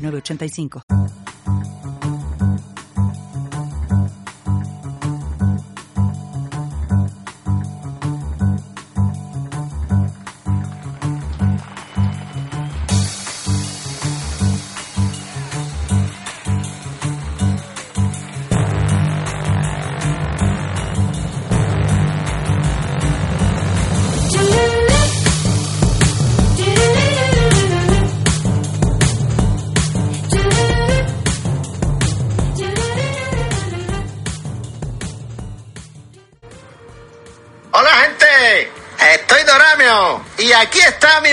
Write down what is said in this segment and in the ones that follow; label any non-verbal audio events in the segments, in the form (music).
8985.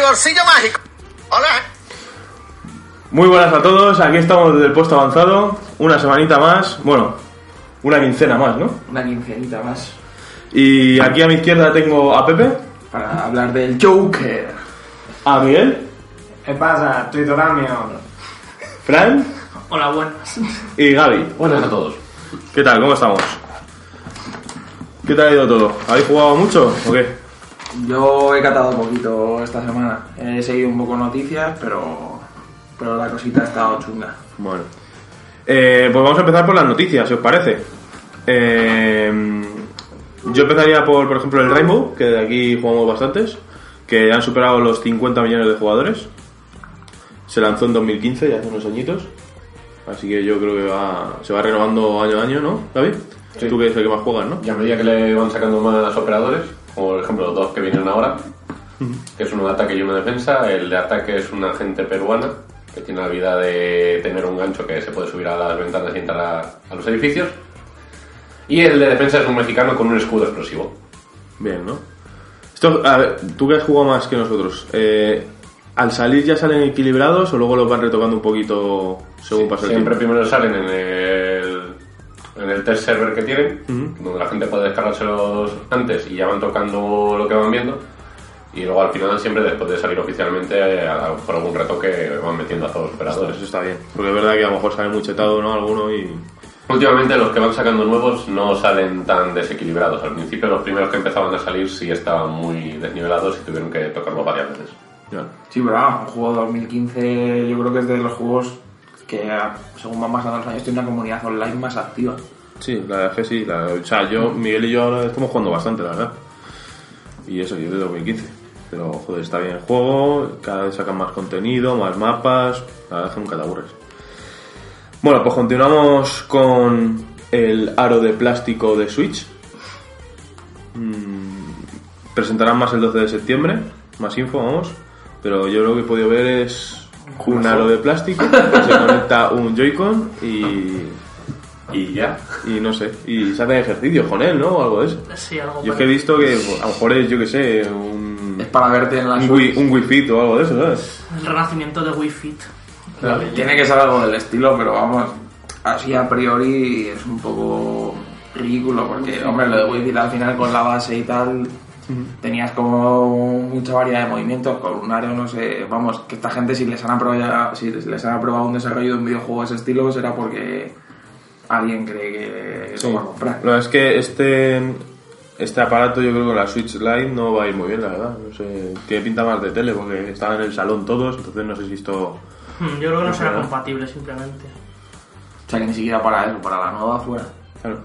Bolsillo mágico. Hola. Muy buenas a todos, aquí estamos desde el puesto avanzado, una semanita más, bueno, una quincena más, ¿no? Una quincenita más Y aquí a mi izquierda tengo a Pepe, para hablar del Joker. a Miguel, ¿Qué pasa? Estoy Doramio. Fran Hola, buenas. y Gaby. Buenas a todos. ¿Qué tal? ¿Cómo estamos? ¿Qué tal ha ido todo? ¿Habéis jugado mucho o qué? Yo he catado un poquito esta semana. He seguido un poco noticias, pero, pero la cosita ha estado chunga. Bueno, Eh, pues vamos a empezar por las noticias, si os parece. Eh, yo empezaría por, por ejemplo, el Rainbow, que de aquí jugamos bastantes, que han superado los 50 millones de jugadores. Se lanzó en 2015, ya hace unos añitos. Así que yo creo que va, se va renovando año a año, ¿no, David? Sí. Tú que es el que más juegas, ¿no? Y a medida que le van sacando más operadores, como por ejemplo los dos que vienen ahora, que es uno de ataque y uno de defensa, el de ataque es una agente peruana que tiene la vida de tener un gancho que se puede subir a las ventanas y entrar a, a los edificios. Y el de defensa es un mexicano con un escudo explosivo. Bien, ¿no? Esto, a ver, tú que has jugado más que nosotros, eh, ¿al salir ya salen equilibrados o luego los van retocando un poquito según pasa el Siempre tiempo? primero salen en el, en el test server que tienen, donde la gente puede descargárselos antes y ya van tocando lo que van viendo. Y luego al final, siempre después de salir oficialmente, eh, a- por algún retoque van metiendo a todos los operadores. Eso está bien, porque es verdad que a lo mejor sale muy chetado, ¿no? Alguno y... Últimamente los que van sacando nuevos no salen tan desequilibrados. Al principio los primeros que empezaban a salir sí estaban muy desnivelados y tuvieron que tocarlo varias veces. Ya. Sí, pero vamos, un juego 2015 yo creo que es de los juegos que según van pasando los años tiene una comunidad online más activa. Sí, la verdad es que sí. la- o sea, yo, Miguel y yo ahora estamos jugando bastante, la verdad. Y eso, yo de 2015. Pero, joder, está bien el juego, cada vez sacan más contenido, más mapas, la verdad es que nunca te aburres. Bueno, pues continuamos con el aro de plástico de Switch. Mm, presentarán más el 12 de septiembre, más info, vamos. Pero yo lo que he podido ver es un aro de plástico que (laughs) se conecta un Joy-Con y, Y ya. y no sé, y se hacen ejercicios con él, ¿no? O algo de eso. Sí, algo Yo es que he visto que a lo mejor es, yo que sé, un, Es para verte en la un, Switch. un Wii Fit o algo de eso, ¿sabes? El renacimiento de Wii Fit. Tiene que ser algo del estilo, pero vamos, así a priori es un poco ridículo porque, hombre, lo de Wii Fit al final con la base y tal, tenías como mucha variedad de movimientos, con un aro, no sé, vamos, que esta gente si les han aprobado, si les han aprobado un desarrollo de un videojuego de ese estilo será porque alguien cree que Sí. lo va a comprar. Verdad es que este, este aparato yo creo que la Switch Lite no va a ir muy bien, la verdad. No sé, tiene pinta más de tele porque estaban en el salón todos, entonces no sé si esto... Hmm, Yo creo que no será ¿verdad? compatible simplemente. O sea que ni siquiera para eso, para la nueva fuera. Claro.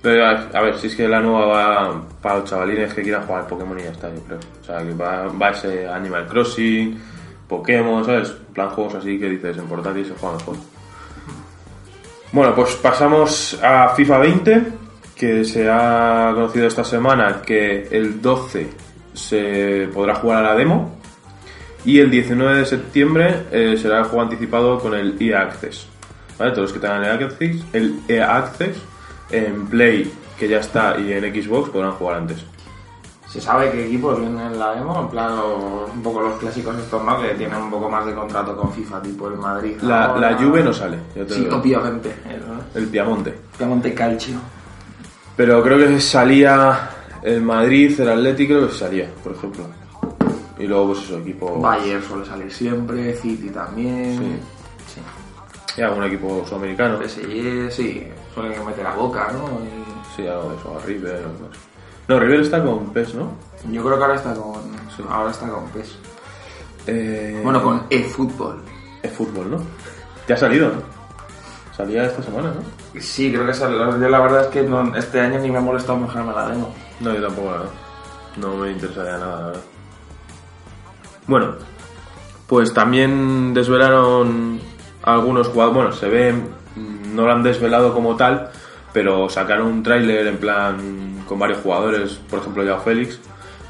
Pero a, ver, si es que la nueva va para los chavalines que quieran jugar Pokémon y ya está, yo creo. O sea, que va, va ese Animal Crossing, Pokémon, ¿sabes? En plan juegos así que dices en portátil se juega mejor. Bueno, pues pasamos a FIFA 20, que se ha conocido esta semana que el 12 se podrá jugar a la demo y el 19 de septiembre eh, será el juego anticipado con el EA Access. ¿Vale? Todos los que tengan el EA Access, el EA Access en Play, que ya está, y en Xbox podrán jugar antes. ¿Se sabe qué equipos vienen en la demo? En plan, los- un poco los clásicos estos, ¿no? Que tienen un poco más de contrato con FIFA, tipo el Madrid. La, la Juve no sale, ya te Sí, lo obviamente. El, el Piamonte. Piamonte Calcio. Pero creo que salía el Madrid, el Atlético, creo que salía, por ejemplo. Y luego, pues eso, equipo. Bayern suele salir siempre, City también. Sí. Y algún equipo sudamericano. PSG, sí, suelen meter a boca, ¿no? Y Sí, algo de eso, a River o algo así. No, River está con PES, ¿no? yo creo que ahora está con. Sí. Ahora está con PES. Eh, Bueno, con eFootball. Fútbol, ¿no? Ya ha salido, ¿no? Salía esta semana, ¿no? Sí, creo que sale. Yo la verdad es que no- este año ni me ha molestado bajarme la demo. No, yo tampoco, la verdad. No me interesaría nada, la verdad. Bueno, pues también desvelaron algunos jugadores. Bueno, se ve, mm, no lo han desvelado como tal, pero sacaron un tráiler en plan con varios jugadores, por ejemplo, Joao Félix,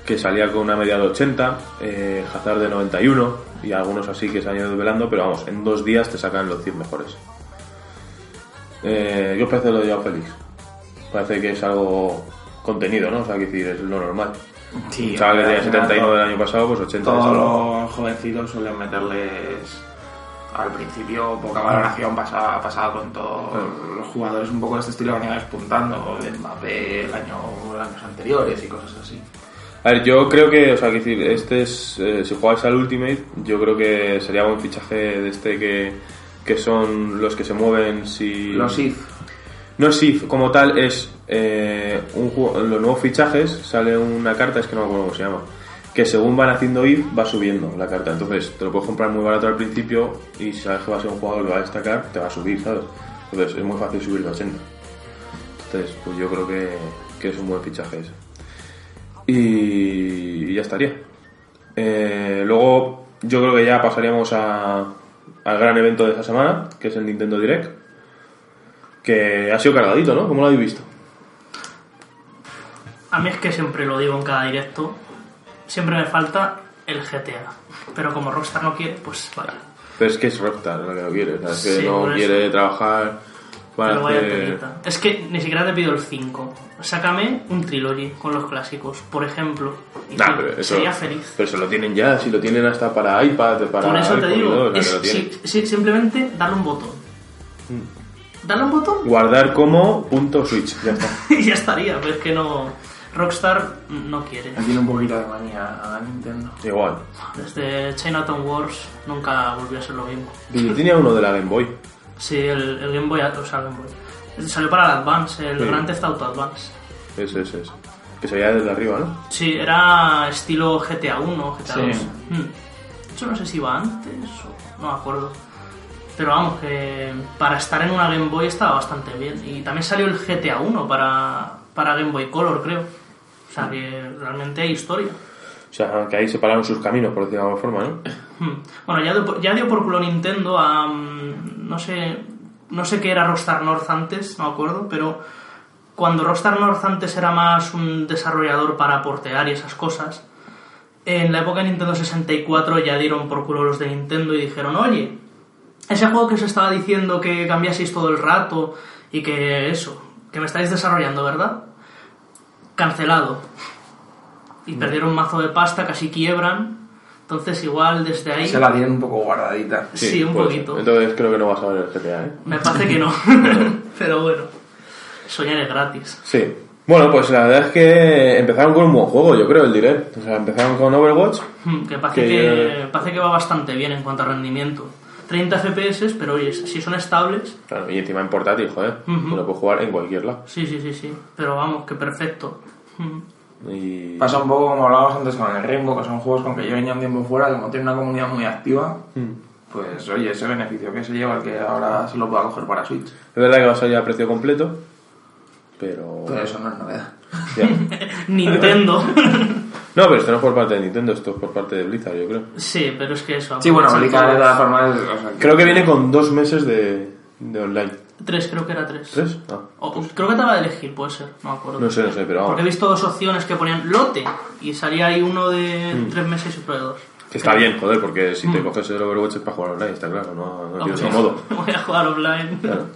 que salía con una media de 80, eh, Hazard de 91 y algunos así que se han ido desvelando, pero vamos, en dos días te sacan los 100 mejores. Eh, ¿Qué os parece lo de Joao Félix? Parece que es algo contenido, ¿no? O sea, que decir, es lo normal. Sí, chaval que tenía al final 79 del año pasado, pues 80 de Todos los jovencitos suelen meterles al principio poca valoración pasada, pasada con todos los jugadores un poco de este estilo que venían despuntando, el Mbappé el año, años anteriores y cosas así. A ver, yo creo que, o sea, que decir, este es, eh, si jugáis al Ultimate, yo creo que sería buen fichaje de este que, que son los que se mueven si... Los IF, No es IF, como tal, es eh, un juego- los nuevos fichajes, sale una carta, es que no me acuerdo cómo se llama, que según van haciendo IF va subiendo la carta. Entonces, te lo puedes comprar muy barato al principio y si sabes que va a ser un jugador que va a destacar, te va a subir, ¿sabes? Entonces, es muy fácil subir de 80. Entonces, pues yo creo que, que es un buen fichaje ese. Y, ya estaría. Eh, luego, yo creo que ya pasaríamos a, al gran evento de esta semana, que es el Nintendo Direct. Que ha sido cargadito, ¿no? ¿Cómo lo habéis visto? A mí es que siempre lo digo en cada directo, siempre me falta el GTA. Pero como Rockstar no quiere, pues vaya. Pero es que es Rockstar lo que no quiere. ¿sabes? Sí, que no por eso. quiere trabajar para vaya hacer... Es que ni siquiera te pido el 5. Sácame un trilogy con los clásicos, por ejemplo. Y Nah, sí, pero eso, sería feliz. Pero se lo tienen ya, si lo tienen hasta para iPad, para Por eso te digo, o sea, es, simplemente darle un botón. Mm. Darle un botón Guardar como punto Switch, ya está. (laughs) y ya estaría, pero es que no. Rockstar no quiere. tiene un poquito de manía a Nintendo. Igual. Desde Chinatown Wars nunca volvió a ser lo mismo. Yo tenía uno de la Game Boy. Sí, el, el Game Boy, o sea, Game Boy. Salió para el Advance, el Sí. Grand Theft Auto Advance. Ese, ese, ese. Que se veía desde arriba, ¿no? Sí, era estilo GTA 1, GTA Sí. 2. Hmm. Yo no sé si iba antes o no me acuerdo. Pero vamos, que para estar en una Game Boy estaba bastante bien. Y también salió el GTA 1 para, para Game Boy Color, creo. O sea que realmente hay historia. O sea, que ahí separaron sus caminos, por decirlo de alguna forma, ¿no? Hmm. Bueno, ya dio, ya dio por culo Nintendo a. mm, No sé. No sé qué era Rockstar North antes, no me acuerdo, pero cuando Rockstar North antes era más un desarrollador para portear y esas cosas, en la época de Nintendo 64 ya dieron por culo los de Nintendo y dijeron, oye, ese juego que os estaba diciendo que cambiaseis todo el rato y que eso, que me estáis desarrollando, ¿verdad? Cancelado. Y perdieron mazo de pasta, casi quiebran. Entonces igual desde ahí... Se la tienen un poco guardadita. Sí, un puede ser. poquito. Entonces creo que no vas a ver el GTA, ¿eh? Me parece que no. (laughs) (laughs) Pero bueno, soñar es gratis. Sí. Bueno, pues la verdad es que empezaron con un buen juego, yo creo, el direct. O sea, empezaron con Overwatch. Hmm, Que parece Que- que, parece que va bastante bien en cuanto a rendimiento. 30 FPS, pero oye, si son estables, Claro, y encima en portátil, joder. Ujú. que Lo puedes jugar en cualquier lado. sí, sí, sí, sí. Pero vamos, que perfecto. Y... Pasa un poco como hablábamos antes con el Rainbow, que son juegos con que lleven ya un tiempo fuera, como tiene una comunidad muy activa, Mm. pues oye, ese beneficio que se lleva el que ahora se lo pueda coger para Switch. Es verdad que va a salir a precio completo, pero... Pero eso no es novedad. (laughs) Nintendo. (laughs) No, pero esto no es por parte de Nintendo, esto es por parte de Blizzard, yo creo. sí, pero es que eso. Sí, bueno, Blizzard de todas formas... o sea, Creo que viene con dos meses de, de online. Tres, creo que era tres. ¿Tres? Ah, O- creo que te va a elegir, puede ser, no me acuerdo. no sé, no sé, pero Porque he vamos. visto dos opciones que ponían lote y salía ahí uno de Mm. tres meses y otro de dos. Que está bien, joder, porque si te Mm. coges el Overwatch es para jugar online, está claro, no, no tienes un modo. (laughs) Voy a jugar offline. Claro.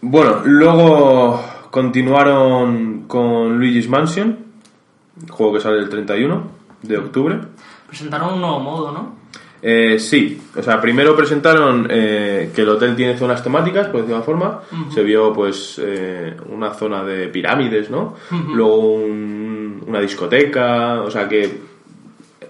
Bueno, luego continuaron con Luigi's Mansion, juego que sale el 31 de octubre. Presentaron un nuevo modo, ¿no? Eh, sí, o sea, primero presentaron eh, que el hotel tiene zonas temáticas, por decirlo de alguna forma. Se vio, pues, eh, una zona de pirámides, ¿no? Luego un- una discoteca, o sea que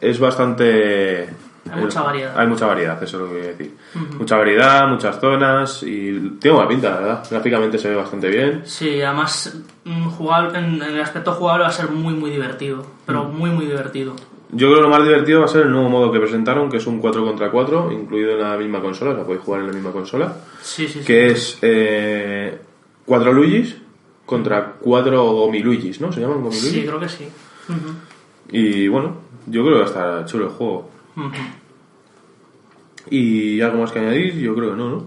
es bastante. Hay mucha variedad. Hay mucha variedad, eso es lo que quería decir. Mucha variedad, muchas zonas y tiene buena pinta, la verdad. Gráficamente se ve bastante bien. Sí, además mm, jugar en, el aspecto jugable va a ser muy muy divertido, pero muy muy divertido. Yo creo que lo más divertido va a ser el nuevo modo que presentaron, que es un 4 contra 4, incluido en la misma consola, o sea, podéis jugar en la misma consola. Sí, sí, sí. que es eh, cuatro Luigis contra cuatro Gomiluigis, ¿no? ¿Se llaman Gomiluigis? Sí, creo que sí. Ujú, Y bueno, yo creo que va a estar chulo el juego. Y algo más que añadir, yo creo que no, ¿no?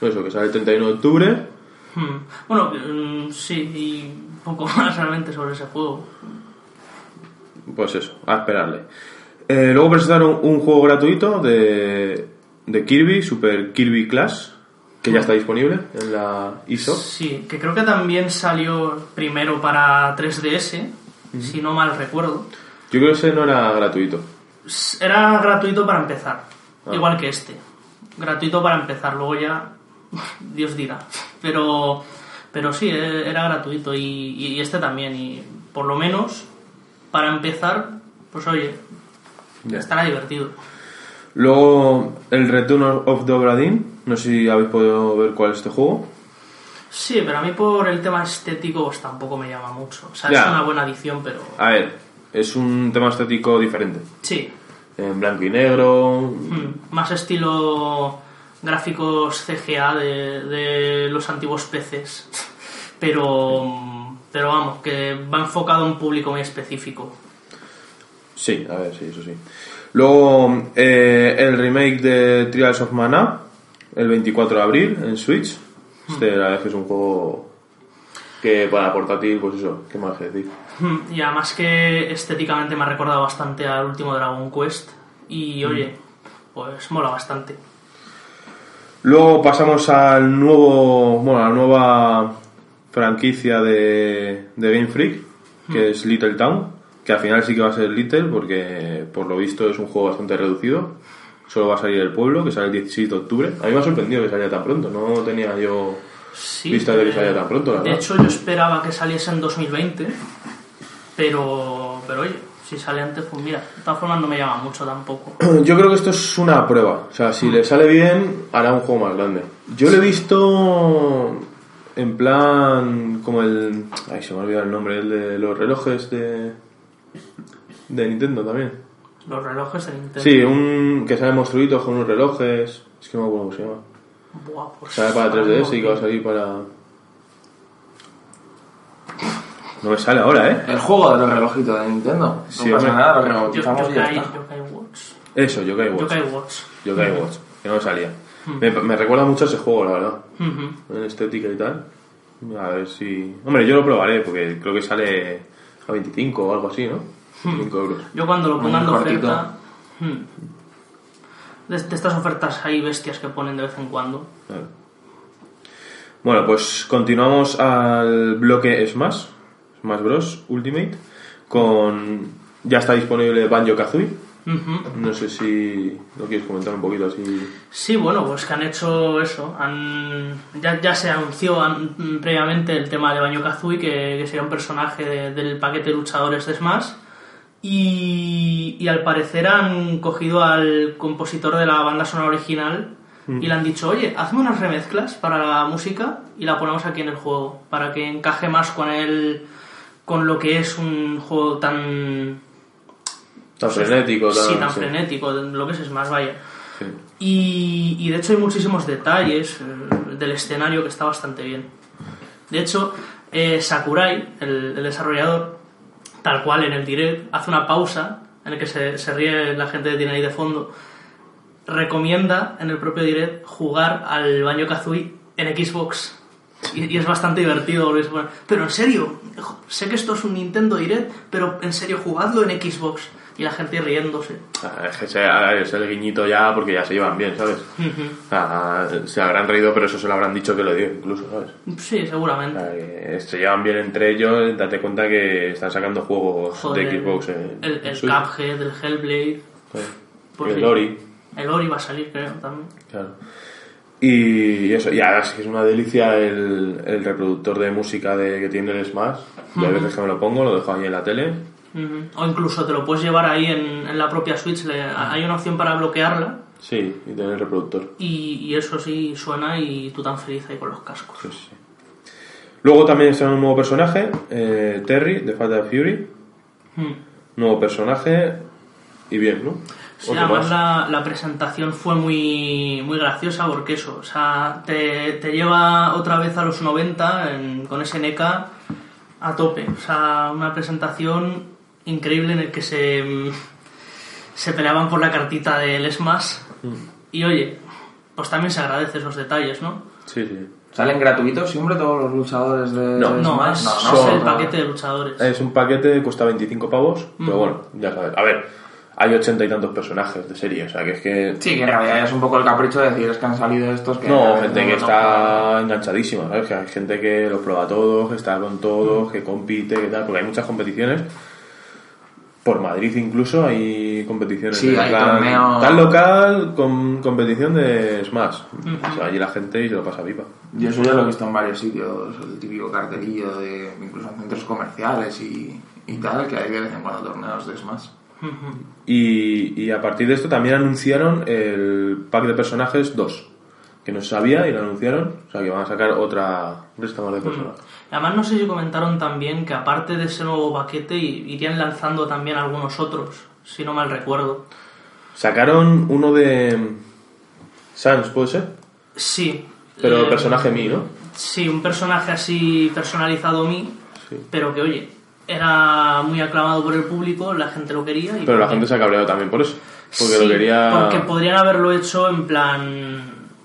Eso, que sale el 31 de octubre. Hmm. Bueno, mm, sí, y poco (laughs) más realmente sobre ese juego. Pues eso, a esperarle. Eh, luego presentaron un juego gratuito de, de Kirby, Super Kirby Clash, que ya está disponible en la ISO. Sí, que creo que también salió primero para 3DS, si no mal recuerdo. Yo creo que ese no era gratuito. Era gratuito para empezar, Ah. igual que este. Gratuito para empezar, luego ya Dios dirá. Pero, pero sí, e- era gratuito y, y este también. Y por lo menos, para empezar, pues oye, Ya. estará divertido. Luego el Return of the Obra no sé si habéis podido ver cuál es este juego. Sí, pero a mí por el tema estético pues tampoco me llama mucho. O sea, Ya. es una buena adición, pero A ver, es un tema estético diferente. sí. En blanco y negro. Mm, Más estilo gráficos CGA de, de los antiguos peces. Pero, pero vamos, que va enfocado a un público muy específico. Sí, a ver, sí, eso sí. Luego eh, el remake de Trials of Mana, el 24 de abril en Switch. Este, la verdad es que es un juego que para portátil, pues eso, ¿qué más que decir? Mm, Y además que estéticamente me ha recordado bastante al último Dragon Quest. Y oye, pues mola bastante. Luego pasamos al nuevo, bueno, a la nueva franquicia de, de Game Freak, que es Little Town, que al final sí que va a ser Little porque por lo visto es un juego bastante reducido. Solo va a salir el pueblo, que sale el 16 de octubre. A mí me ha sorprendido que salía tan pronto, no tenía yo Sí, vista de que eh, salía tan pronto, la De verdad. hecho, yo esperaba que saliese en 2020, pero, pero oye, si sale antes, pues mira, de todas formas no me llama mucho tampoco. (clears throat) Yo creo que esto es una prueba. O sea, si le sale bien, hará un juego más grande. Yo lo he visto en plan como el... Ay, se me ha olvidado el nombre, el de los relojes de... De Nintendo también. Los relojes de Nintendo. Sí, un que sale monstruitos con unos relojes. Es que no me acuerdo cómo se llama. Buah, pues Sale para ahora 3DS no- y que va a salir para. No me sale ahora, ¿eh? El juego de los relojitos de Nintendo. Sí, no pasa hombre. nada, lo que Yo- bautizamos y ya Yokai, está. Yokai Watch. Eso, Yokai Watch. Yokai Watch. Yokai Watch, que no me salía. Me, me recuerda mucho a ese juego, la verdad. Ujú. En estética y tal. A ver si. Hombre, yo lo probaré porque creo que sale a 25 o algo así, ¿no? 5 euros. Yo cuando lo pongan de oferta... De, de estas ofertas hay bestias que ponen de vez en cuando. Claro. Bueno, pues continuamos al bloque Smash, Smash Bros. Ultimate, con... Ya está disponible Banjo Kazooie. No sé si lo quieres comentar un poquito así. Sí, bueno, pues que han hecho eso. Han, ya, ya se anunció an- previamente el tema de Banjo Kazooie, que, que sería un personaje de- del paquete de luchadores de Smash. Y, y al parecer han cogido al compositor de la banda sonora original y le han dicho, oye, hazme unas remezclas para la música y la ponemos aquí en el juego, para que encaje más con el, con lo que es un juego tan... Tan frenético, tan... sí, tan sí. frenético, lo que es Smash, vaya. Sí. Y, y de hecho hay muchísimos detalles eh, del escenario que está bastante bien. De hecho, eh, Sakurai, el, el desarrollador, tal cual en el direct, hace una pausa en el que se, se ríe la gente que tiene ahí de fondo. Recomienda en el propio direct jugar al Banjo Kazooie en Xbox. Y, y es bastante divertido. Pero en serio, sé que esto es un Nintendo Direct, pero en serio, jugadlo en Xbox. Y la gente riéndose. Ah, Es que es el guiñito ya porque ya se llevan bien, ¿sabes? Sea, se habrán reído, pero eso se lo habrán dicho que lo dio incluso, ¿sabes? Sí, seguramente. que se llevan bien entre ellos, date cuenta que están sacando juegos Joder, de Xbox. en- el, en el Switch. Cuphead, el Hellblade. Y el sí. Ori, El Ori va a salir, creo, también. claro. Y eso, y ahora sí que es una delicia el, el reproductor de música de, que tiene el Smash. Y a veces que me lo pongo, lo dejo ahí en la tele. O incluso te lo puedes llevar ahí en, en la propia Switch. le- hay una opción para bloquearla. Sí, y tener el reproductor. Y, y eso sí suena y tú tan feliz ahí con los cascos. Sí, sí. Luego también está un nuevo personaje, eh, Terry, de Fatal Fury. Nuevo personaje y bien, ¿no? Sí, además más. la, la presentación fue muy, muy graciosa porque eso, o sea, te, te lleva otra vez a los 90 en- con ese NECA a tope. O sea, una presentación increíble en el que se, se peleaban por la cartita del Smash. Mm. Y oye, pues también se agradece esos detalles, ¿no? Sí, sí. ¿Salen gratuitos siempre todos los luchadores de No. No, es, no, es son- el paquete de luchadores. Es un paquete, cuesta 25 pavos, pero bueno, ya sabes. A ver, hay ochenta y tantos personajes de serie, o sea que es que... Sí, que en realidad es un poco el capricho de decir es que han salido estos que... No, gente que no- está enganchadísima, ¿sabes? Que hay gente que los prueba todos, que está con todos, que compite, que tal, porque hay muchas competiciones. Por Madrid incluso hay competiciones Sí, de hay plan- torneo- tal local con competición de Smash. O sea, allí la gente y se lo pasa pipa. Yo eso ya lo he visto en varios sitios, el típico cartelillo de incluso en centros comerciales y, y tal, que hay de vez en cuando torneos de Smash. Y, y a partir de esto también anunciaron el pack de personajes 2, que no se sabía y lo anunciaron, o sea que van a sacar otra lista más de personajes. Además, no sé si comentaron también que aparte de ese nuevo paquete irían lanzando también algunos otros, si no mal recuerdo. Sacaron uno de Sans, ¿puede ser? Sí. Pero eh, personaje mí, ¿no? Sí, un personaje así personalizado mí, Sí. pero que oye, era muy aclamado por el público, la gente lo quería. Y Pero la gente se ha cabreado también por eso. Porque Sí, lo quería... Porque podrían haberlo hecho en plan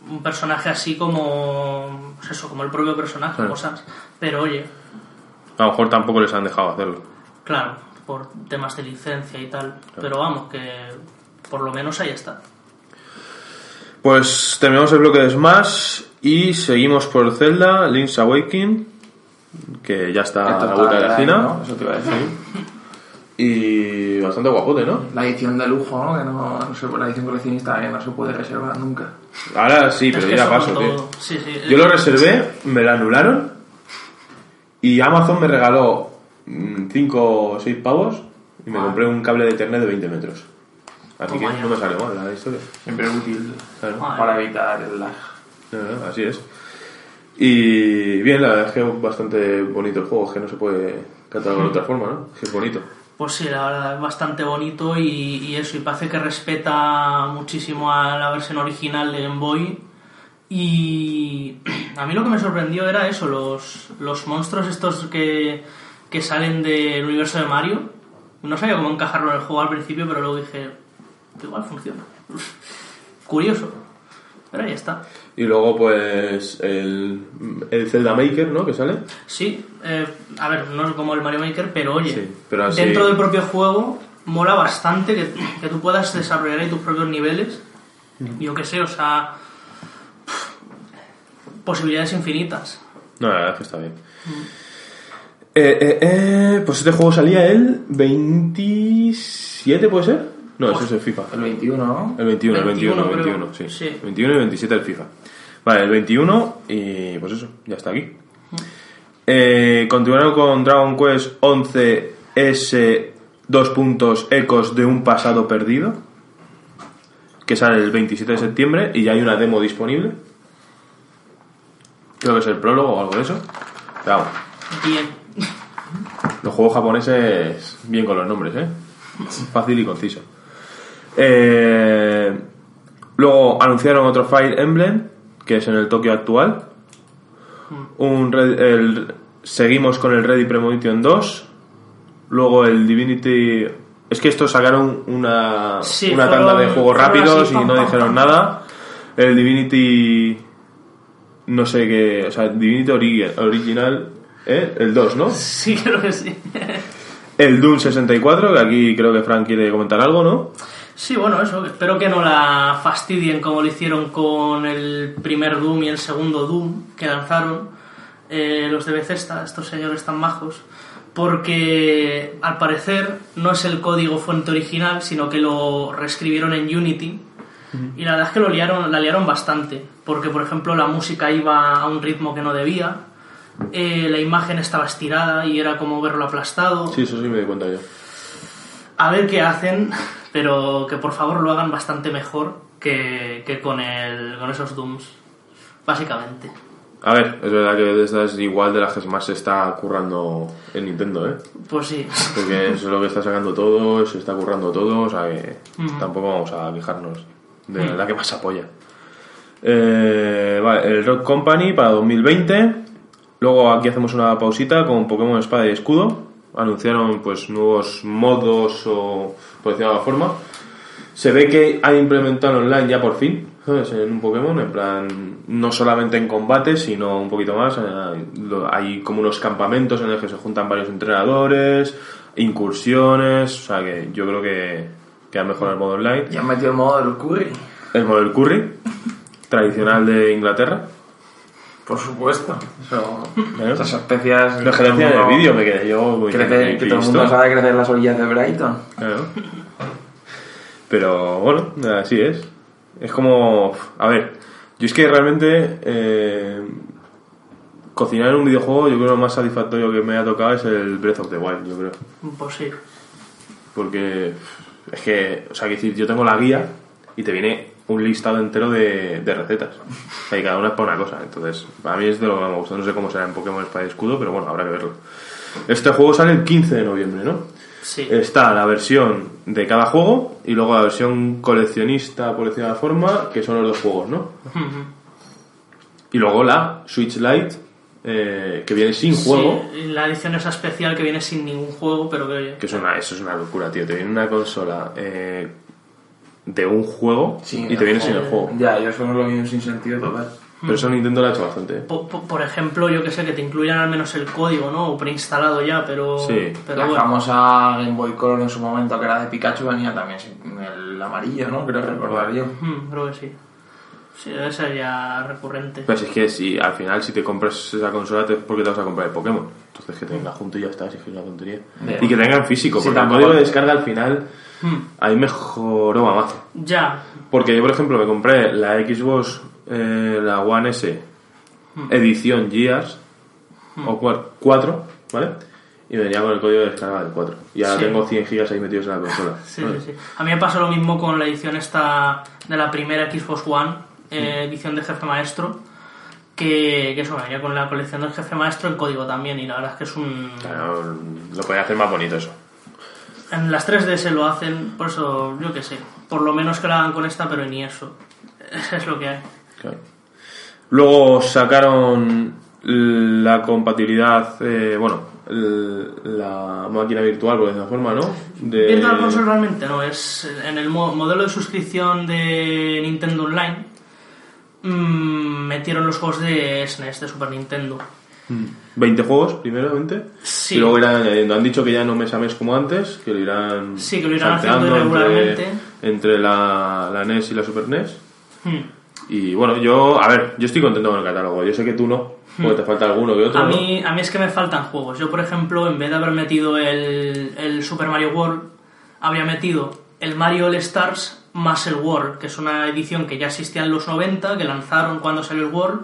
un personaje así como pues eso, como el propio personaje, Sí. cosas. Pero oye, A lo mejor tampoco les han dejado hacerlo. claro, por temas de licencia y tal. Pero vamos, que por lo menos ahí está. Pues terminamos el bloque de Smash y seguimos por Zelda, Link's Awakening, que ya está a la vuelta de la esquina. ¿no? Eso te iba a decir. Y bastante guapote, ¿no? La edición de lujo, ¿no? Que no, no sé, la edición coleccionista que no se puede reservar nunca. Ahora sí, pero ya paso, tío. Sí, sí. Yo lo reservé, me lo anularon y Amazon me regaló 5 o 6 pavos y me Ah. compré un cable de internet de 20 metros. Así que no me salió mal la historia. Siempre útil Claro. Para evitar el lag. No, no, así es. Y bien, la verdad es que es bastante bonito el juego, es que no se puede catalogar de otra forma, ¿no? Es que es bonito. Pues sí, la verdad es bastante bonito y, y eso, y parece que respeta muchísimo a la versión original de Game Boy. Y (clears throat) a mí lo que me sorprendió era eso, los, los monstruos estos que, que salen del universo de Mario. No sabía cómo encajarlo en el juego al principio, pero luego dije, igual funciona. (laughs) Curioso. Pero ahí está. Y luego, pues, el, el Zelda Maker, ¿no? Que sale. Sí, eh, a ver, no es como el Mario Maker, pero oye, Sí, pero así- dentro del propio juego mola bastante que, que tú puedas desarrollar ahí tus propios niveles. Yo qué sé, o sea, posibilidades infinitas. No, la verdad es que está bien. Eh, eh, eh, pues este juego salía el 27, ¿puede ser? No, eso es el FIFA. El 21, ¿no? El 21, el 21, 21, el creo. 21, sí. Sí. 21 y 27 el FIFA. Vale, el 21 y pues eso, ya está aquí. Eh, continuaron con Dragon Quest 11 S dos puntos ecos de un pasado perdido que sale el 27 de septiembre y ya hay una demo disponible. Creo que es el prólogo o algo de eso. Pero vamos, Bien. los juegos japoneses bien con los nombres, ¿eh? Fácil y conciso. Eh, luego anunciaron otro Fire Emblem, que es en el Tokio actual. Un Red- el- seguimos con el Ready Premonition 2. Luego el Divinity... Es que estos sacaron una, Sí, una tanda de juegos rápidos así, y pam, no pam, dijeron pam. nada. El Divinity... No sé qué... O sea, Divinity Origi- Original... ¿eh? El 2, ¿no? Sí, (laughs) creo que sí. El Doom 64, que aquí creo que Frank quiere comentar algo, ¿no? Sí, bueno, eso. Espero que no la fastidien como lo hicieron con el primer Doom y el segundo Doom que lanzaron eh, los de Bethesda, estos señores tan majos. Porque al parecer no es el código fuente original, sino que lo reescribieron en Unity. Y la verdad es que lo liaron, la liaron bastante. Porque, por ejemplo, la música iba a un ritmo que no debía. eh, la imagen estaba estirada y era como verlo aplastado Sí, eso sí me di cuenta yo. A ver qué hacen, pero que por favor lo hagan bastante mejor que, que con, el, con esos Dooms, básicamente. A ver, es verdad que esta es igual de las que más se está currando en Nintendo, ¿eh? Pues sí, Porque eso es lo que está sacando todo, se está currando todo, o sea que Ujú. tampoco vamos a quejarnos de la que más apoya. Eh, vale, el Rock Company para 2020. Luego aquí hacemos una pausita con Pokémon Espada y Escudo. Anunciaron pues nuevos modos o por decirlo de alguna forma. Se ve que han implementado online ya por fin, ¿sabes? En un Pokémon, en plan, no solamente en combate, sino un poquito más. eh, Hay como unos campamentos en los que se juntan varios entrenadores, incursiones, o sea que yo creo que, que han mejorado el modo online. Y han metido el modo del curry. El modo del curry, tradicional de Inglaterra. Por supuesto. Eso, Claro. esas especias. Lo que decía en el vídeo me quedé yo muy Crece- que todo el mundo sabe crecer en las orillas de Brighton. Claro. Pero bueno, así es. Es como. A ver, yo es que realmente. eh, cocinar en un videojuego, yo creo que lo más satisfactorio que me ha tocado es el Breath of the Wild, yo creo. pues sí. Porque. Es que. O sea, que decir, yo tengo la guía y te viene un listado entero de, de recetas. O sea, y cada una es para una cosa. Entonces, para mí es de lo que me gusta. No sé cómo será en Pokémon Espada y Escudo, pero bueno, habrá que verlo. Este juego sale el 15 de noviembre, ¿no? Sí. Está la versión de cada juego y luego la versión coleccionista, por decirlo de forma, que son los dos juegos, ¿no? Y luego la Switch Lite, eh, que viene sin juego, Sí, la edición esa especial que viene sin ningún juego, pero que que es una, eso es una locura, tío. Te viene una consola eh, de un juego y te viene sin el juego. Ya, yo eso no lo veo sin sentido total. Pero eso Nintendo lo ha hecho bastante. ¿eh? po- po- Por, ejemplo, yo que sé, que te incluyan al menos el código, ¿no? O preinstalado ya, pero. Sí. pero la bueno. famosa Game Boy Color en su momento, que era de Pikachu, venía también sin el amarillo, ¿no? Creo recordar yo. Hmm, creo que sí. Sí, debe ser ya recurrente. Pues es que si al final si te compras esa consola, te, ¿por qué te vas a comprar el Pokémon? Entonces que te venga junto y ya está, si es que es una tontería. Y que tenga en físico, Sí, porque el código de descarga al final Hmm, ahí mejoró mamazo. Ya. Porque yo, por ejemplo, me compré la Xbox, eh, la One S, edición Gears, o 4, ¿vale? Y me venía con el código de descarga del 4. Y ahora Sí. tengo 100 gigas ahí metidos en la consola. Sí, sí, sí. A mí me pasó lo mismo con la edición esta de la primera Xbox One, eh, edición de jefe maestro, que, que eso venía con la colección del jefe maestro, el código también, y la verdad es que es un... Claro, lo podía hacer más bonito eso. En las 3DS lo hacen, por eso, yo qué sé, por lo menos que lo hagan con esta, pero ni eso. (laughs) Es lo que hay. Claro. Luego sacaron la compatibilidad, eh, bueno, la máquina virtual, por decirlo de forma, ¿no? De... Virtual Console realmente no, es en el mo- modelo de suscripción de Nintendo Online mm, metieron los juegos de SNES, de Super Nintendo. 20 juegos, primeramente. Sí. Y luego irán añadiendo. Han dicho que ya no mes a mes como antes, que lo irán. Sí, que lo irán haciendo irregularmente. Entre, entre la, la NES y la Super NES. Hmm. Y bueno, yo, a ver, yo estoy contento con el catálogo. Yo sé que tú no, porque te falta alguno que otro. A ¿no? mí, a mí es que me faltan juegos. Yo, por ejemplo, en vez de haber metido el, el Super Mario World, habría metido el Mario All Stars más el World, que es una edición que ya existía en los 90, que lanzaron cuando salió el World,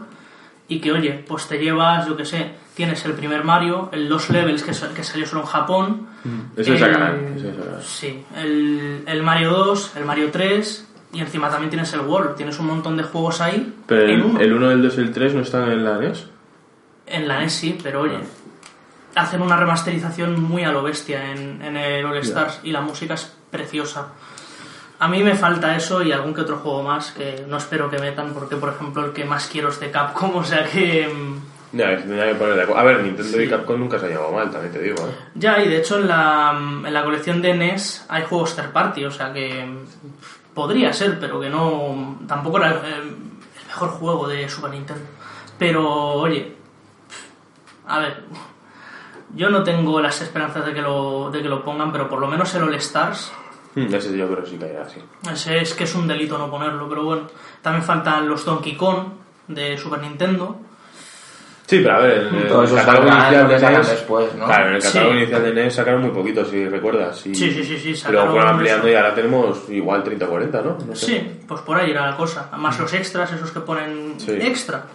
y que, oye, pues te llevas, yo que sé, tienes el primer Mario, el Los Levels, que, que salió solo en Japón. Ese el- sacarán. Sí, el, el Mario 2, el Mario 3, y encima también tienes el World. Tienes un montón de juegos ahí. Pero el, uno. el 1, el 2 y el 3 no están en la NES. En la NES sí, pero oye, hacen una remasterización muy a lo bestia en, en el All Stars y la música es preciosa. A mí me falta eso y algún que otro juego más que no espero que metan porque, por ejemplo, el que más quiero es de Capcom, (laughs) o sea que... mm, Ya, que tendría que poner de acuerdo. A ver, Nintendo y Capcom nunca se han llevado mal, también te digo, ¿eh? Ya, y de hecho en la, en la colección de NES hay juegos third party, o sea que mm, podría ser, pero que no... Tampoco era el, el mejor juego de Super Nintendo. Pero, oye, a ver, Yo no tengo las esperanzas de que lo, de que lo pongan, pero por lo menos el All Stars, Mm, Ese yo creo que sí caerá así. ese es que es un delito no ponerlo, pero bueno. También faltan los Donkey Kong de Super Nintendo. Sí, pero a ver, en el, Todo eso catálogo inicial de NES. después, ¿no? Claro, en el catálogo Sí. inicial de NES sacaron muy poquitos, si recuerdas. Y, Sí, sí, sí, sí, luego fueron ampliando eso. y ahora tenemos igual 30 o 40, ¿no? No sé. Sí, pues por ahí irá la cosa. Además los extras, esos que ponen Sí. extra.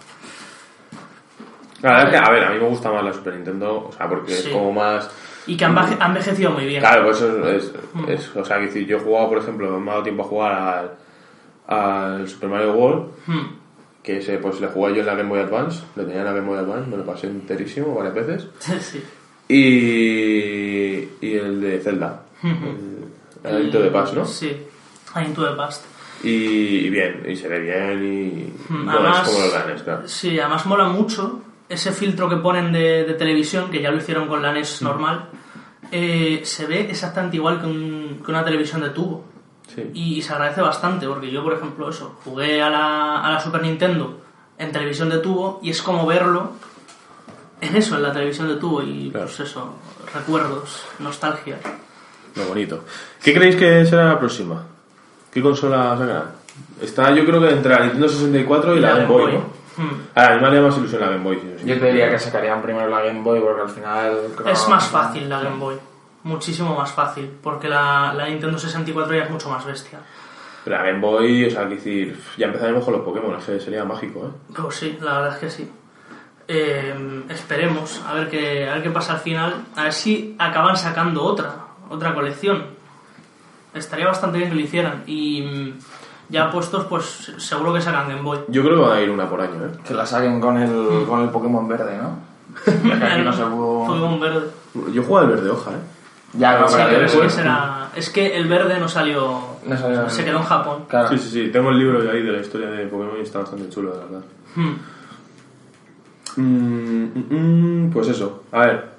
La verdad es que, a ver, a mí me gusta más la Super Nintendo, o sea, porque Sí. es como más. Y que han han envejecido muy bien. Claro, pues eso es, Mm. es- O sea, que yo he jugado, por ejemplo, me ha dado tiempo a jugar al, al Super Mario World, Hmm. que ese, pues le jugué yo en la Game Boy Advance, lo tenía en la Game Boy Advance, me lo pasé enterísimo varias veces. (laughs) sí. Y, y el de Zelda, el, el the Past, ¿no? Sí, Into the Past. Y, y bien, y se ve bien y Mm, no además- es como los ganes, claro. Sí, además mola mucho ese filtro que ponen de, de televisión, que ya lo hicieron con la NES normal. eh, se ve exactamente igual que, un- que una televisión de tubo. Sí. Y, se agradece bastante, porque yo, por ejemplo, eso, jugué a la, a la Super Nintendo en televisión de tubo y es como verlo en eso, en la televisión de tubo. Y Claro. pues eso, recuerdos, nostalgia. Lo bonito. ¿Qué creéis que será la próxima? ¿Qué consola sacarán? Está yo creo que entre la Nintendo 64 y la, Game Boy, ¿no? Hmm. Ah, a mí me haría más ilusión la Game Boy. sí. Yo te diría que sacarían primero la Game Boy porque al final... creo- Es más fácil la Game Boy. Muchísimo más fácil, porque la, la Nintendo 64 ya es mucho más bestia. Pero la Game Boy, o sea, que decir, ya empezaremos con los Pokémon, es que sería mágico, ¿eh? Pues sí, la verdad es que sí. Eh, esperemos a ver qué a ver qué pasa al final. A ver si acaban sacando otra, otra colección. Estaría bastante bien que lo hicieran. Y mm, ya puestos, pues seguro que sacan Game Boy. Yo creo que van a ir una por año, ¿eh? Que la saquen con el, con el Pokémon verde, ¿no? (laughs) Ya que aquí no se pudo... Pokémon verde. Yo juego al verde hoja, ¿eh? Ya, no, Sí, pero pero es que, será- es que el verde no salió. No salió- se quedó en Japón. Claro. Sí, sí, sí. Tengo el libro ahí de la historia de Pokémon y está bastante chulo, la verdad. Hmm. Mm, mm, mm, pues eso. A ver,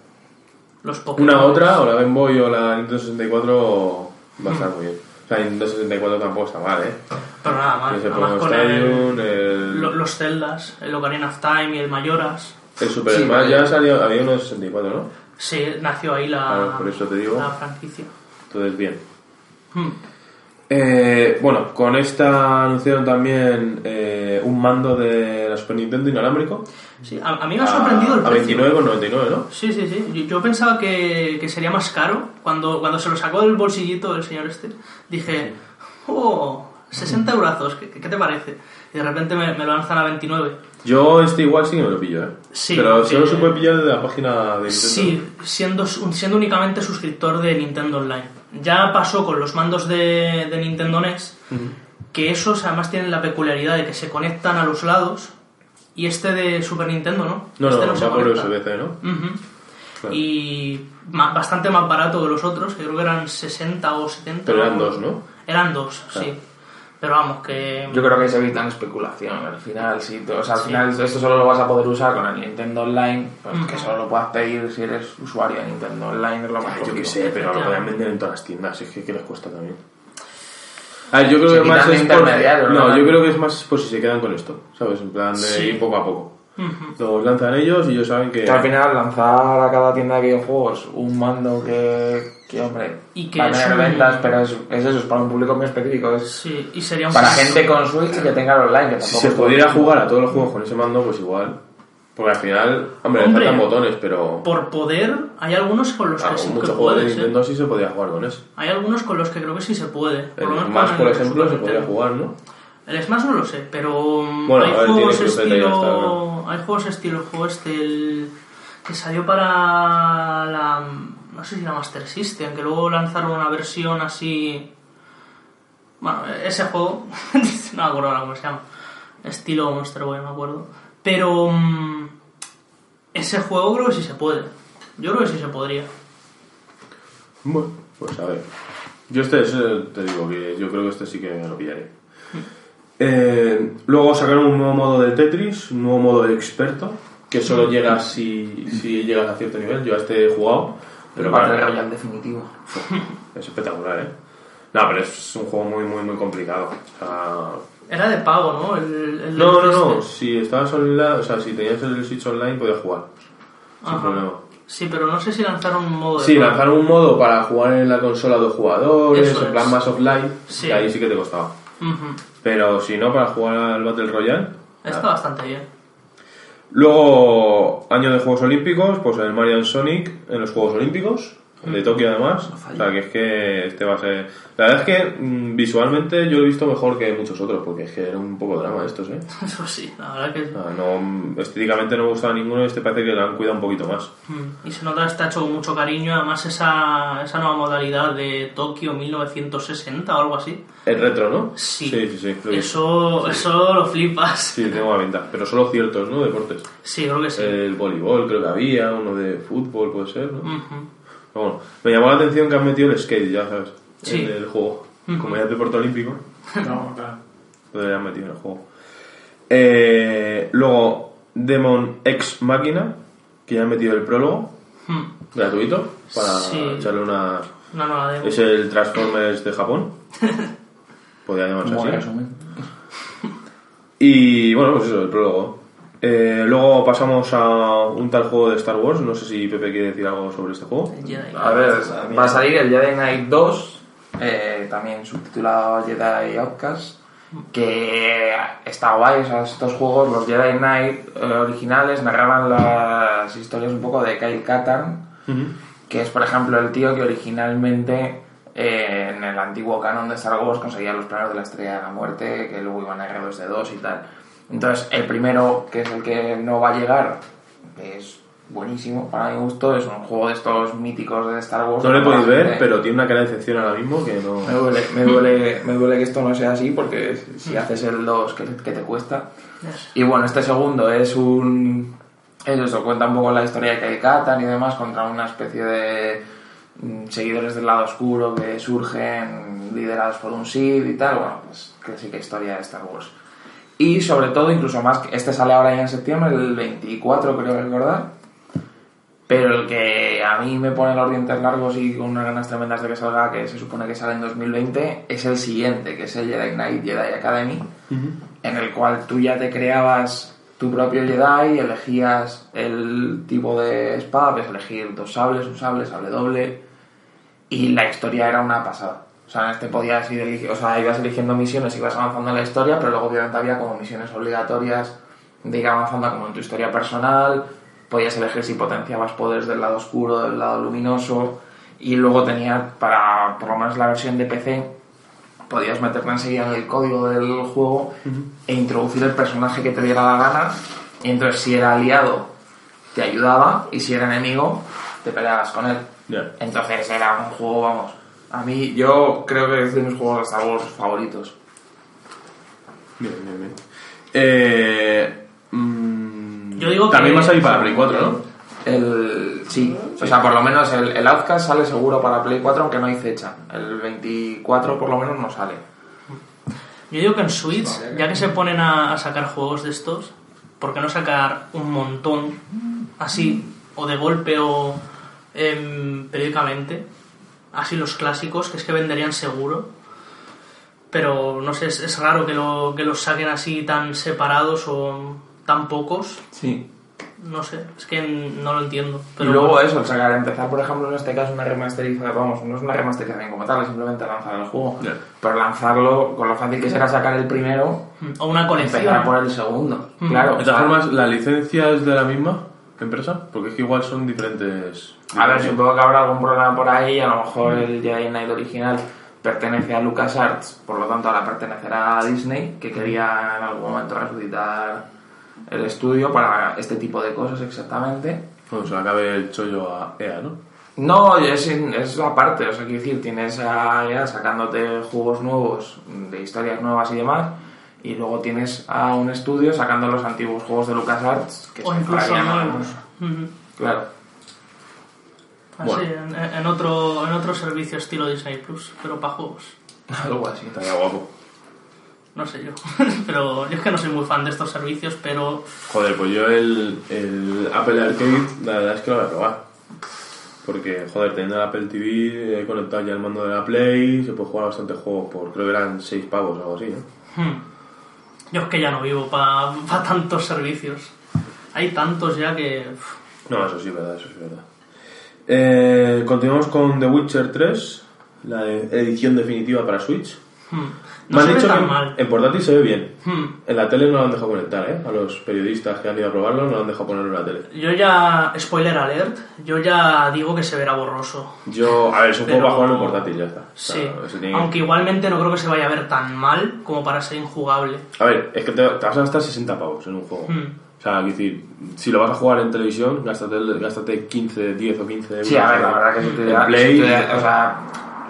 Los Pokémon. una otra, o la Game Boy o la Nintendo 64 va a estar muy bien. O sea, Nintendo 64 tampoco está mal, ¿eh? Pero nada más. Ese Nada más Pokémon con el- Stadium, el, lo- los Zeldas, el Ocarina of Time y el Mayoras. el Super Sí, Smash ya salió, había uno de 64, ¿no? Sí, nació ahí la, Claro, por eso te digo. la franquicia. Entonces, bien. Hmm. Eh, bueno, con esta anunciaron también eh, un mando de la Super Nintendo inalámbrico. Sí, a, a mí me ha sorprendido el a, a precio. 29,99, ¿no? Sí, sí, sí. Yo, yo pensaba que, que sería más caro. Cuando, cuando se lo sacó del bolsillito el señor este, dije, oh, 60 eurazos, ¿qué, qué te parece? Y de repente me, me lo lanzan a 29. Yo este igual sí que me lo pillo, ¿eh? Sí, Pero solo se puede pillar de la página de Nintendo. Sí, siendo, siendo únicamente suscriptor de Nintendo Online. Ya pasó con los mandos de, de Nintendo NES, que esos además tienen la peculiaridad de que se conectan a los lados, y este de Super Nintendo, ¿no? No, este no, se va por. USB-C, ¿no? Claro. Y bastante más barato que los otros, que creo que eran 60 o 70. Pero eran dos, ¿no? Eran dos, Claro. sí. Pero vamos, que... Yo creo que se evitan especulación. Al final, sí, o sea, al Sí. final esto solo lo vas a poder usar con el Nintendo Online, pues que solo lo puedas pedir si eres usuario de Nintendo Online, es lo más Ay, yo qué sé, pero lo pueden vender en todas las tiendas, es que ¿qué les cuesta también? A ver, yo creo Se que más es por... No, ¿no? yo creo que es más por si se quedan con esto, ¿sabes? En plan de Sí. ir poco a poco. Ujú. Los lanzan ellos y ellos saben que... Que al final lanzar a cada tienda de videojuegos un mando que, que hombre, Y que va a es tener un- ventas, pero es, es eso, es para un público muy específico. Es Sí, y sería un... para gente con Switch y que tenga el online, que Si se pudiera jugar a todos los juegos con ese mando, pues igual. Porque al final, hombre, le Hombre, faltan botones, pero... Por poder, hay algunos con los que Ah, sí que muchos juegos de ¿eh? Nintendo sí se podía jugar con eso. Hay algunos con los que creo que sí se puede. Por El lo menos Smash, con por ejemplo, se podía Nintendo. jugar, ¿no? El Smash no lo sé, pero Bueno, hay, ver, juegos estilo, hay juegos estilo el juego este el que salió para la no sé si la Master System, que luego lanzaron una versión así bueno, ese juego (laughs) no me acuerdo ahora cómo se llama. Estilo Monster Boy, no me acuerdo. Pero mm, ese juego creo que sí se puede. Yo creo que sí se podría. Bueno, pues a ver. Yo este, te digo que yo creo que este sí que me lo pillaré. Eh, luego sacaron un nuevo modo de Tetris, un nuevo modo de experto, que solo llega si, si llegas a cierto nivel. Yo a este he jugado, pero Battle claro, Royale definitivo. (laughs) es espectacular, ¿eh? No, pero es un juego muy, muy, muy complicado. O sea, Era de pago, ¿no? El, el no, no, no. Si estabas online, o sea, si tenías el Switch online, podías jugar. Sin problema. Sí, pero no sé si lanzaron un modo de Sí, juego. lanzaron un modo para jugar en la consola dos jugadores, Eso en plan es. más offline, Sí. que ahí sí que te costaba. Pero si no, para jugar al Battle Royale. Está nada. bastante bien. Luego, año de Juegos Olímpicos, pues el Mario Sonic en los Juegos Olímpicos. De Tokio además. O sea, que es que este va a ser... La verdad es que mm, visualmente yo lo he visto mejor que muchos otros, porque es que era un poco drama estos, (laughs) ¿eh? Eso sí, la verdad que... No, estéticamente no me gustaba ninguno y este parece que lo han cuidado un poquito más. Mm, Y se nota que está hecho con mucho cariño, además esa, esa nueva modalidad de Tokio 1960 o algo así. El retro, ¿no? Sí, Sí, sí, sí. Eso, eso lo flipas. Sí, tengo la venta. Pero solo ciertos, ¿no? Deportes. Sí, creo que sí. El voleibol creo que había, uno de fútbol puede ser, ¿no? Ujú. Pero bueno, me llamó la atención que han metido el skate, ya sabes, Sí. en el juego. Ujú. Como ya es deporte olímpico, (laughs) No, (laughs) claro. lo deberían metido en el juego. Eh, luego, Demon X Máquina, que ya han metido el prólogo, Mm. gratuito, para Sí. echarle una... Una nueva demo. Es el Transformers de Japón. (laughs) Podría llamarse así. resumen. Y bueno, pues eso, el prólogo. Eh, luego pasamos a un tal juego de Star Wars. No sé si Pepe quiere decir algo sobre este juego. A ver, va a salir el Jedi Knight 2, eh, también subtitulado Jedi Outcast, que está guay, o sea, estos juegos, los Jedi Knight eh, originales, narraban las historias un poco de Kyle Katarn, que es, por ejemplo, el tío que originalmente eh, en el antiguo canon de Star Wars conseguía los planos de la Estrella de la Muerte, que luego iban a R2D2 y tal. Entonces, el primero, que es el que no va a llegar, es buenísimo, para mi gusto, es un juego de estos míticos de Star Wars. No le podéis ver, pero tiene una cara de decepción ahora mismo que no... me duele, me, duele, me duele que esto no sea así porque si haces el 2 que, que te cuesta. Y bueno, este segundo es un... Es eso, cuenta un poco la historia de Kyle Katarn y demás contra una especie de mm, seguidores del lado oscuro que surgen liderados por un Sith y tal. Bueno, pues clásica historia de Star Wars. Y sobre todo, incluso más, este sale ahora ya en septiembre, el 24 creo recordar. Pero el que a mí me pone los dientes largos y con unas ganas tremendas de que salga, que se supone que sale en 2020, es el siguiente, que es el Jedi Knight Jedi Academy, en el cual tú ya te creabas tu propio Jedi, elegías el tipo de espada, puedes elegir dos sables, un sable, sable doble, y la historia era una pasada. O sea, este podías ir o sea, ibas eligiendo misiones, ibas avanzando en la historia, pero luego obviamente había como misiones obligatorias de ir avanzando como en tu historia personal, podías elegir si potenciabas poderes del lado oscuro, del lado luminoso, y luego tenía, para por lo menos la versión de PC, podías meterte enseguida en el código del juego e introducir el personaje que te diera la gana, y entonces si era aliado te ayudaba, y si era enemigo te peleabas con él. Entonces era un juego, vamos. A mí, yo creo que es de mis juegos de Star Wars favoritos. Bien, bien, bien. Eh, mm, Yo digo que- También va a salir para Play 4, ¿no? El, sí, o sea, por lo menos el, el Outcast sale seguro para Play 4, aunque no hay fecha. El 24 por lo menos no sale. Yo digo que en Switch, ya que se ponen a, a sacar juegos de estos, ¿por qué no sacar un montón así, o de golpe o em, periódicamente? Así los clásicos, que es que venderían seguro. Pero no sé, es, es raro que, lo, que los saquen así tan separados o tan pocos. Sí. No sé, es que no lo entiendo. Pero y luego eso, el sacar, empezar por ejemplo en este caso una remasterización, vamos, no es una remasterización como tal, es simplemente lanzar el juego. Pero lanzarlo, con lo fácil que será sacar el primero, O una colección. empezar por el segundo. Mm. Claro. De o todas formas, ¿la licencia es de la misma empresa? Porque es que igual son diferentes... A ver, supongo que habrá algún problema por ahí, a lo mejor el Jedi Knight original pertenece a LucasArts, por lo tanto ahora pertenecerá a Disney, que quería en algún momento resucitar el estudio para este tipo de cosas exactamente. Le acabe el chollo a EA, ¿no? No, es, es aparte, o sea, quiero decir, tienes a EA sacándote juegos nuevos, de historias nuevas y demás, y luego tienes a un estudio sacando los antiguos juegos de LucasArts, que O se incluso nuevos. Claro. Así, Bueno. en, en otro, en otro servicio estilo Disney Plus, pero para juegos. (laughs) Algo así. Estaría guapo. No sé yo. (laughs) pero yo es que no soy muy fan de estos servicios, pero Joder, pues yo el, el Apple Arcade, la verdad es que lo voy a probar. Porque, joder, teniendo el Apple TV, he conectado ya el mando de la Play, se puede jugar bastante juegos por, creo que eran 6 pavos o algo así, ¿no? hmm, yo es que ya no vivo para tantos servicios. Hay tantos ya que... No, eso sí es verdad, eso sí es verdad. Eh, continuamos con The Witcher 3, la edición definitiva para Switch. Hmm. Me No han se ve tan que mal. en portátil se ve bien. Hmm. En la tele no lo han dejado conectar, ¿eh? A los periodistas que han ido a probarlo no lo han dejado ponerlo en la tele. Yo ya, spoiler alert, yo ya digo que se verá borroso. Yo, a ver, es un Pero- juego para jugarlo en portátil, ya está. O Sí, sea, eso tiene- aunque igualmente no creo que se vaya a ver tan mal como para ser injugable. A ver, es que te, te vas a gastar 60 pavos en un juego. Hmm. O sea, decir, si lo vas a jugar en televisión, gástate, gástate 15, 10 o 15 euros. Sí, a ver, la verdad que si te da, Play. si te da- o sea,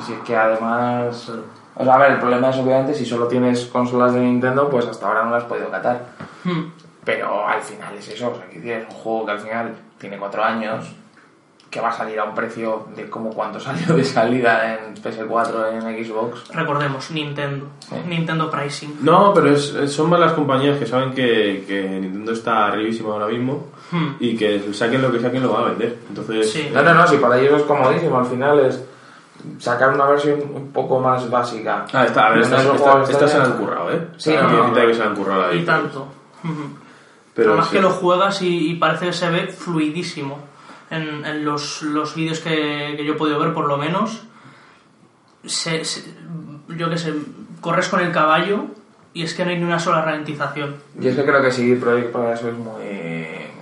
si es que además, o sea, a ver, el problema es obviamente si solo tienes consolas de Nintendo, pues hasta ahora no las has podido catar. Hmm. Pero al final es eso, o sea, que es un juego que al final tiene cuatro años, que va a salir a un precio de como cuánto (laughs) salió de salida en PS4, en Xbox. Recordemos, Nintendo. Sí. Nintendo Pricing. No, pero es, son más las compañías que saben que, que Nintendo está arribísima ahora mismo Hmm. y que saquen lo que saquen lo van a vender. Entonces, Sí. No, no, no, si para ellos es comodísimo, al final es sacar una versión un poco más básica. Ah, esta, a ver, No estas, esta- estas se la han currado, ¿eh? Sí, O sea, no, no. de que se la han currado ahí. Y tanto. Pero Además sí. que lo juegas y, y parece que se ve fluidísimo. En, en los, los vídeos que, que yo he podido ver, por lo menos, se, se- yo qué sé, corres con el caballo y es que no hay ni una sola ralentización. Y es que creo que sí, Project para eso es muy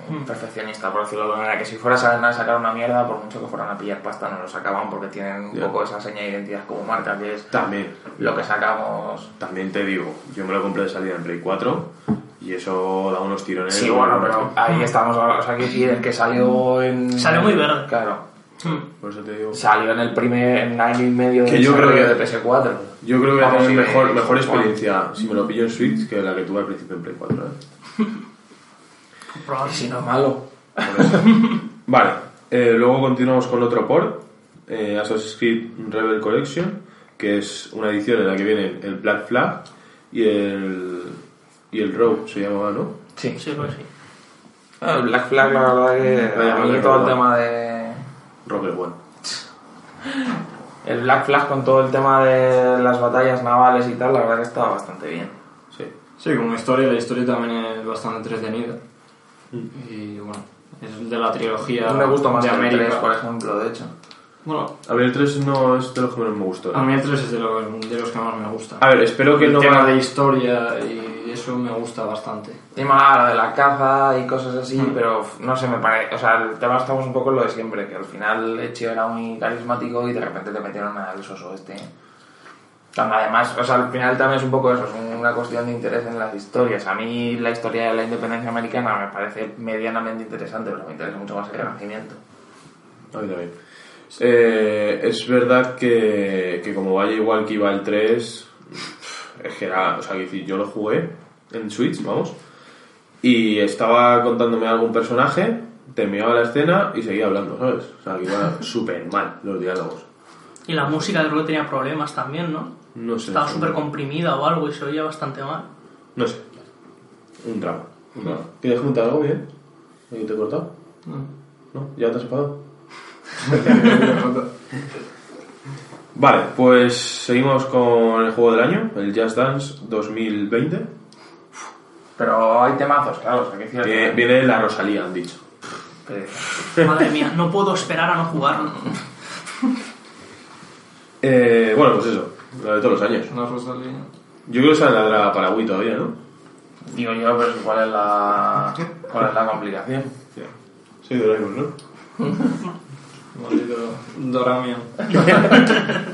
Hmm. perfeccionista, por decirlo de alguna manera. Que si fueras a sacar una mierda, por mucho que fueran a pillar pasta, no lo sacaban porque tienen un poco esa seña de identidad como marca, que es También, lo que sacamos. también te digo, yo me lo compré de salida en Play 4 y eso da unos tirones. Sí, bueno, pero ahí estamos. O sea, que decir, el que salió en. Salió muy verde. Claro. Hmm. Por eso te digo. Salió en el primer. en año y medio Que de yo creo que- de PS4. Yo creo que voy a tener mejor, mejor bueno. experiencia si me lo pillo en Switch que la que tuve al principio en Play 4. ¿eh? Si no es malo. Vale, eh, luego continuamos con otro port, eh, Assassin's Creed Rebel Collection, que es una edición en la que vienen el Black Flag y el, y el Rogue, se llamaba, ¿no? Sí. Sí, pues sí. El Black Flag, la verdad que. Vaya, a mí todo el tema de. Rogue el One. El Black Flag con todo el tema de las batallas navales y tal, la verdad que estaba bastante bien. Sí. Sí, como historia, la historia también es bastante entretenida. Y bueno, es de la trilogía. me gusta más de que el América. 3, por ejemplo, de hecho. Bueno, A ver, el 3 no es de los que menos me gustó. a mí el 3 es de los, de los que más me gusta. A ver, espero que el no tema va- de historia y eso me gusta bastante. Más lo de la caza y cosas así, Mm. pero no sé, me parece. O sea, el tema estamos un poco en lo de siempre, que al final Ezio era muy carismático y de repente te metieron al soso este. Además, o sea, al final también es un poco eso, es una cuestión de interés en las historias. A mí la historia de la independencia americana me parece medianamente interesante, pero me interesa mucho más el renacimiento. A mí también. Eh, es verdad que, que como vaya igual que iba el 3, es que era, o sea, yo lo jugué en Switch, vamos, y estaba contándome algún personaje, terminaba la escena y seguía hablando, ¿sabes? O sea, que iba (laughs) súper mal los diálogos. Y la música creo que tenía problemas también, ¿no? No sé. Estaba súper comprimida o algo y se oía bastante mal. No sé. Un drama. Un drama. ¿Quieres comentar algo bien? ¿Alguien te he cortado? ¿No? ¿Ya te has enfadado? (laughs) Vale, pues seguimos con el juego del año, el Just Dance 2020. Pero hay temazos, claro, o sea, que decir, Viene, viene la Rosalía, han dicho. Madre mía, no puedo esperar a no jugarlo. (laughs) Eh, bueno, pues eso, lo de todos los años. No Rosalía. Yo creo que sale la Draga para Wii todavía, ¿no? Digo yo, pero ¿cuál es la, cuál es la complicación? Sí, Doraemon, ¿no? (laughs) Maldito Doramion. (laughs)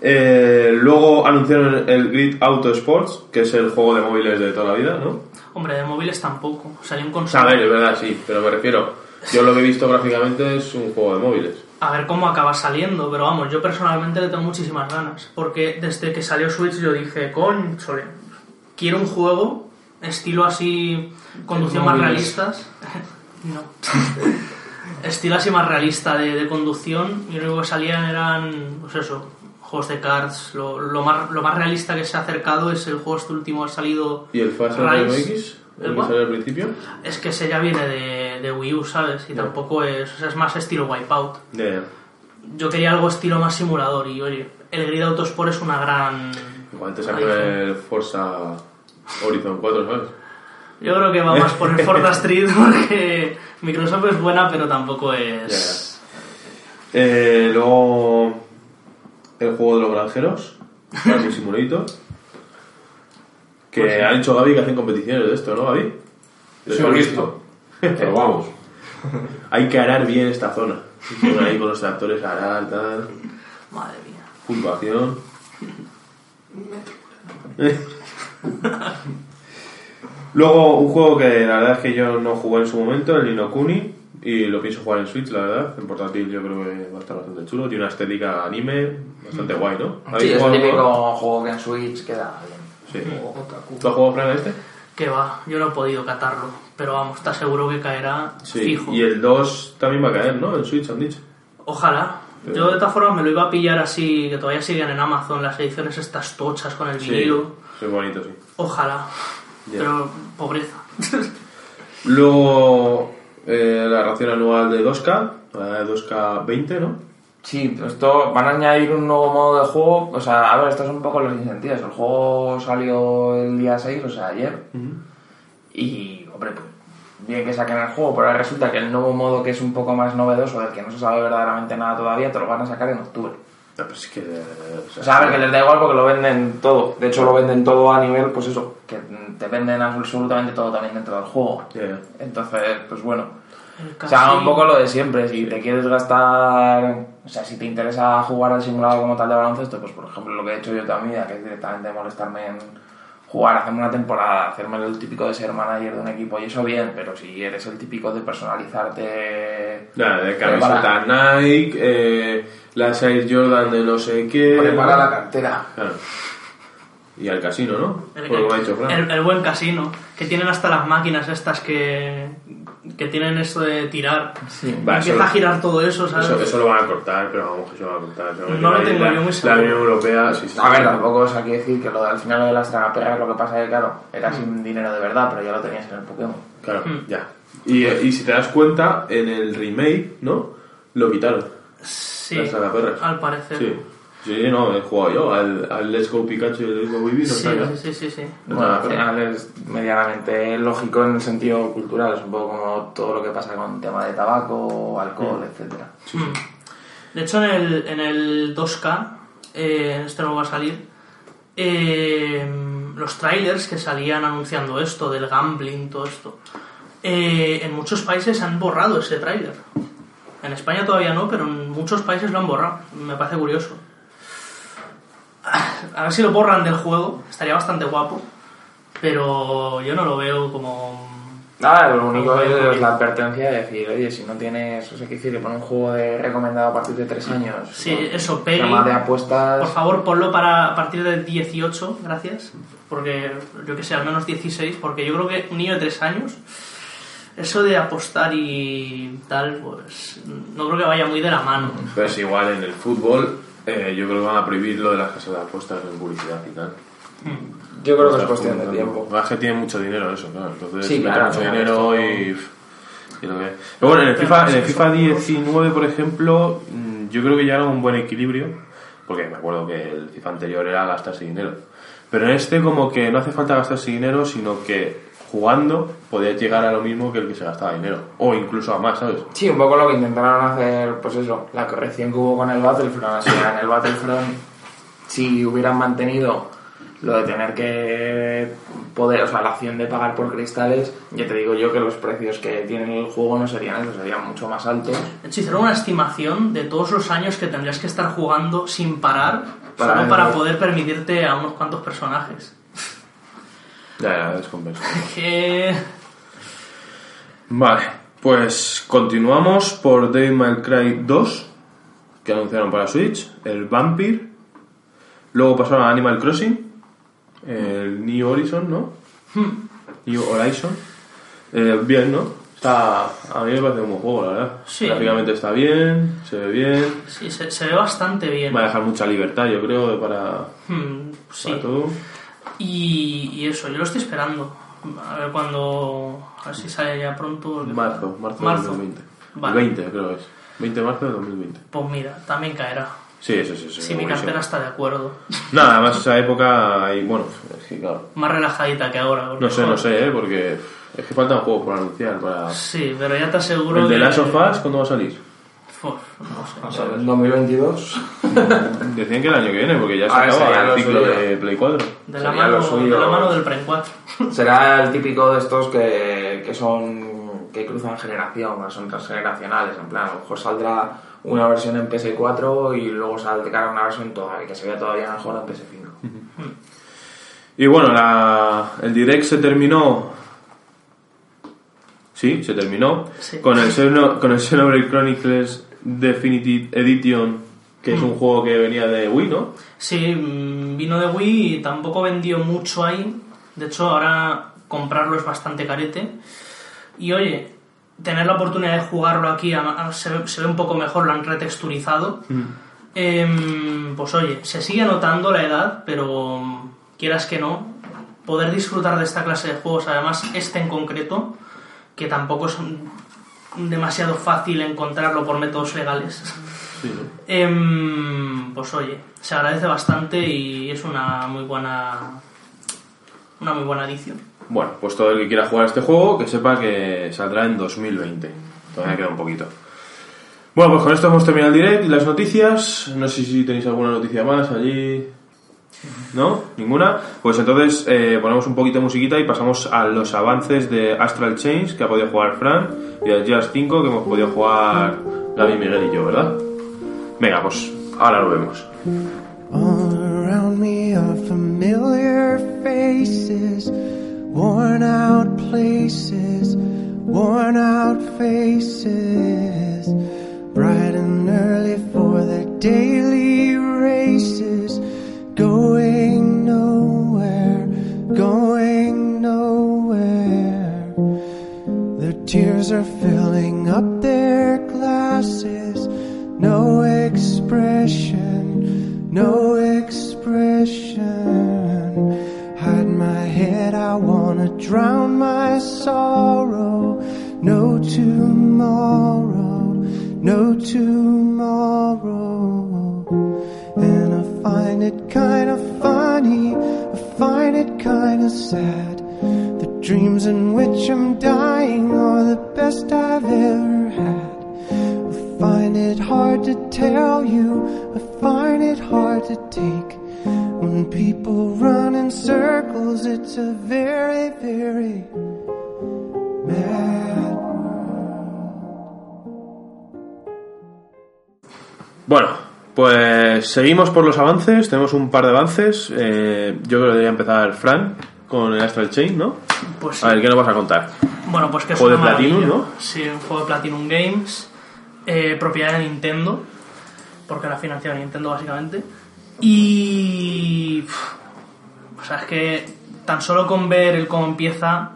Eh, luego anunciaron el Grid Auto Sports, que es el juego de móviles de toda la vida, ¿no? Hombre, de móviles tampoco. Salió un sea, a consola. ver, es verdad, sí, pero me refiero, yo lo que he visto gráficamente es un juego de móviles. A ver cómo acaba saliendo, pero vamos, yo personalmente le tengo muchísimas ganas. Porque desde que salió Switch yo dije, conchole, quiero un juego estilo así, conducción más realistas. (laughs) no. (laughs) estilo así más realista de, de conducción y lo único que salían eran, pues eso, juegos de cards. Lo, lo más, lo más realista que se ha acercado es el juego este último que ha salido. ¿Y el Fast. MX? ¿El ¿El que salió al principio? Es que ese ya viene de, de Wii U, ¿sabes? Y tampoco es, o sea, es más estilo Wipeout. Ya. Yo quería algo estilo más simulador y oye, el Grid Autosport es una gran... Igual te salió el Forza Horizon 4, ¿sabes? Yo creo que va más por el (laughs) Forza Street porque Microsoft es buena pero tampoco es... Eh, luego el juego de los granjeros, Farming Simulator. Que Pues sí. ha dicho Gaby que hacen competiciones de esto, ¿no, Gaby? De Sí, lo he visto. Pero (laughs) vamos. Hay que arar bien esta zona. Ponen ahí con los tractores a arar, tal. Madre mía. Puntuación. (laughs) Luego, un juego que la verdad es que yo no jugué en su momento, el Nino Kuni, y lo pienso jugar en Switch, la verdad. En portátil yo creo que va a estar bastante chulo. Tiene una estética anime bastante guay, ¿no? Sí, ¿Habéis es el jugado típico juego que en Switch queda bien. Sí. O Otaku. ¿Tú has jugado Fran este? Que va, yo no he podido catarlo, pero vamos, está seguro que caerá Sí. fijo. Y el 2 también va a caer, ¿no? En Switch han dicho. Ojalá. Pero- Yo de todas formas me lo iba a pillar así, que todavía siguen en Amazon las ediciones estas tochas con el Sí. vinilo. Sí, bonito, sí. Ojalá. Pero pobreza. (laughs) Luego, eh, la ración anual de 2K, la de 2K20, ¿no? Sí, esto van a añadir un nuevo modo de juego. O sea, a ver, estos son un poco los incentivos. El juego salió el día 6, o sea, ayer. Y, hombre, pues bien que saquen el juego, pero ahora resulta que el nuevo modo que es un poco más novedoso, del que no se sabe verdaderamente nada todavía, te lo van a sacar en octubre. No, pero es que... eh, O sea, a ver, que les da igual porque lo venden todo. De hecho, lo venden todo a nivel, pues eso, que te venden absolutamente todo también dentro del juego. Entonces, pues bueno. El O sea, un poco lo de siempre. Si te quieres gastar. O sea, si te interesa jugar al simulador como tal de baloncesto, pues por ejemplo lo que he hecho yo toda mi vida, que es directamente molestarme en jugar, hacerme una temporada, hacerme el típico de ser manager de un equipo y eso bien, pero si eres el típico de personalizarte. Nada, de camiseta Nike, eh, las Air Jordan de no sé qué... Prepara la cartera. Claro. Y al casino, ¿no? El, Por lo que me ha dicho Fran. el- el buen casino, que tienen hasta las máquinas estas que, que tienen eso de tirar. Sí, va, Empieza eso- a girar todo eso, ¿sabes? Eso, eso lo van a cortar, pero vamos, que eso lo van a cortar. No lo tengo la- yo muy La seguro. Unión Europea, sí, sí. A ver, tampoco os hay que decir que lo al final lo de las tragaperras lo que pasa es que, claro, era sin dinero de verdad, pero ya lo tenías en el Pokémon. Claro, Mm. ya. Y, eh, y si te das cuenta, en el remake, ¿no? Lo quitaron. Sí, Las tragaperras. al parecer. Sí. Sí, no, he jugado yo al, al Let's Go Pikachu y el Let's Go Eevee, no Sí, sí, sí, sí, sí. Bueno, al final es medianamente lógico en el sentido cultural, es un poco como todo lo que pasa con el tema de tabaco, alcohol, etcétera. Mm. De hecho, en el, en el 2K, eh, este no va a salir, eh, los trailers que salían anunciando esto, del gambling, todo esto, eh, en muchos países han borrado ese trailer. En España todavía no, pero en muchos países lo han borrado. Me parece curioso. A ver si lo borran del juego, estaría bastante guapo, pero yo no lo veo como... Nada, lo único es, la advertencia de decir, oye, si no tienes, o sea, que decir, pone un juego de recomendado a partir de 3 años. Sí, ¿no? eso, peli. Tema de apuestas. Por favor, ponlo para a partir de 18, gracias. Porque yo que sé, al menos 16, porque yo creo que un niño de 3 años, eso de apostar y tal, pues no creo que vaya muy de la mano. Pero es igual en el fútbol, eh, yo creo que van a prohibir lo de las casas de apuestas en publicidad y tal. Yo creo que es cuestión de tiempo. Más que tiene mucho dinero eso, claro. Entonces, Sí, claro, mucho claro, dinero esto- y, y lo que- Pero bueno, en el FIFA, en el FIFA son puros- 19, por ejemplo, mm, yo creo que ya era un buen equilibrio, porque me acuerdo que el FIFA anterior era gastarse dinero. Pero en este como que no hace falta gastarse dinero, sino que jugando podías llegar a lo mismo que el que se gastaba dinero. O incluso a más, ¿sabes? Sí, un poco lo que intentaron hacer, pues eso, la corrección que hubo con el Battlefront. O sea, en el Battlefront, si hubieran mantenido lo de tener que poder, o sea, la opción de pagar por cristales, ya te digo yo que los precios que tiene el juego no serían esos, serían mucho más altos. De hecho, hicieron una estimación de todos los años que tendrías que estar jugando sin parar, Para solo para poder permitirte a unos cuantos personajes. Ya, ya, descompenso. Que... (laughs) Vale, pues continuamos por Devil May Cry 2, que anunciaron para Switch, el Vampire, luego pasaron a Animal Crossing, el New Horizon, ¿no? New Horizon. Eh, bien, ¿no? Está, a mí me parece un buen juego, la verdad. Sí. Gráficamente está bien, se ve bien, Sí, se, se ve bastante bien. va a dejar mucha libertad, yo creo, para, Hmm, sí. para todo. Y, y eso, yo lo estoy esperando. A ver cuando. A ver si sale ya pronto. Marzo, marzo, de Marzo. 2020. Vale. El 20 creo que es. 20 de marzo de 2020. Pues mira, también caerá. Sí, sí, sí. sí Si mi cartera está de acuerdo. Nada, además esa época, y bueno, es que claro, Más relajadita que ahora. no sé, no sé, ¿eh? porque es que faltan juegos por anunciar. Para... Sí, pero ya te aseguro ¿El de que- Last of Us cuándo va a salir? O sea, en 2022. Decían que el año que viene, porque ya se A ver, acaba el lo ciclo suyo. de Play 4. De la, Sería mano, suyo. de la mano del Prime 4. (laughs) Será el típico de estos que, que son que cruzan generación, que son transgeneracionales. En plan, a lo mejor saldrá una versión en PS4 y luego saldrá una versión todavía que se vea todavía mejor en PS5. Y bueno, la- el direct se terminó. Sí, se terminó. Sí. Con el (laughs) Xeno- con el Xenoblade Chronicles Definitive Edition, que es un juego que venía de Wii, ¿no? Sí, mm, vino de Wii y tampoco vendió mucho ahí. De hecho, ahora comprarlo es bastante carete. Y oye, tener la oportunidad de jugarlo aquí se, ve, se ve un poco mejor, lo han retexturizado. Em, pues oye, se sigue notando la edad, pero mm, quieras que no, poder disfrutar de esta clase de juegos, además este en concreto, que tampoco es mm, demasiado fácil encontrarlo por métodos legales. (laughs) Em, pues oye, se agradece bastante y es una muy buena una muy buena adición. Bueno, pues todo el que quiera jugar este juego, que sepa que saldrá en 2020. Todavía queda un poquito. Bueno, pues con esto hemos terminado el direct y las noticias. No sé si tenéis alguna noticia más allí. ¿No? ¿Ninguna? Pues entonces eh, ponemos un poquito de musiquita y pasamos a los avances de Astral Chains que ha podido jugar Fran y al Jazz 5 que hemos podido jugar Gaby, Miguel y yo, ¿verdad? Venga, pues ahora lo vemos. All around me are familiar faces, worn out places, worn out faces, bright and early for their daily races, going nowhere, going nowhere. Their tears are filling up their glasses. No expression, no expression. Hide my head, I wanna drown sad. The dreams in which I'm dying are the best I've ever had. I find it hard to tell you, I find it hard to take. When people run in circles, it's a very, very mad Bueno, pues seguimos por los avances. Tenemos un par de avances. Eh, yo creo que debería empezar Fran con el Astral Chain, ¿no? Pues sí. A ver, ¿qué nos vas a contar? Bueno, pues que es Juego una de Platinum, maravilla. ¿no? Sí, un juego de Platinum Games, eh, propiedad de Nintendo, porque la financiado Nintendo básicamente. Y. O sea, es que tan solo con ver el cómo empieza,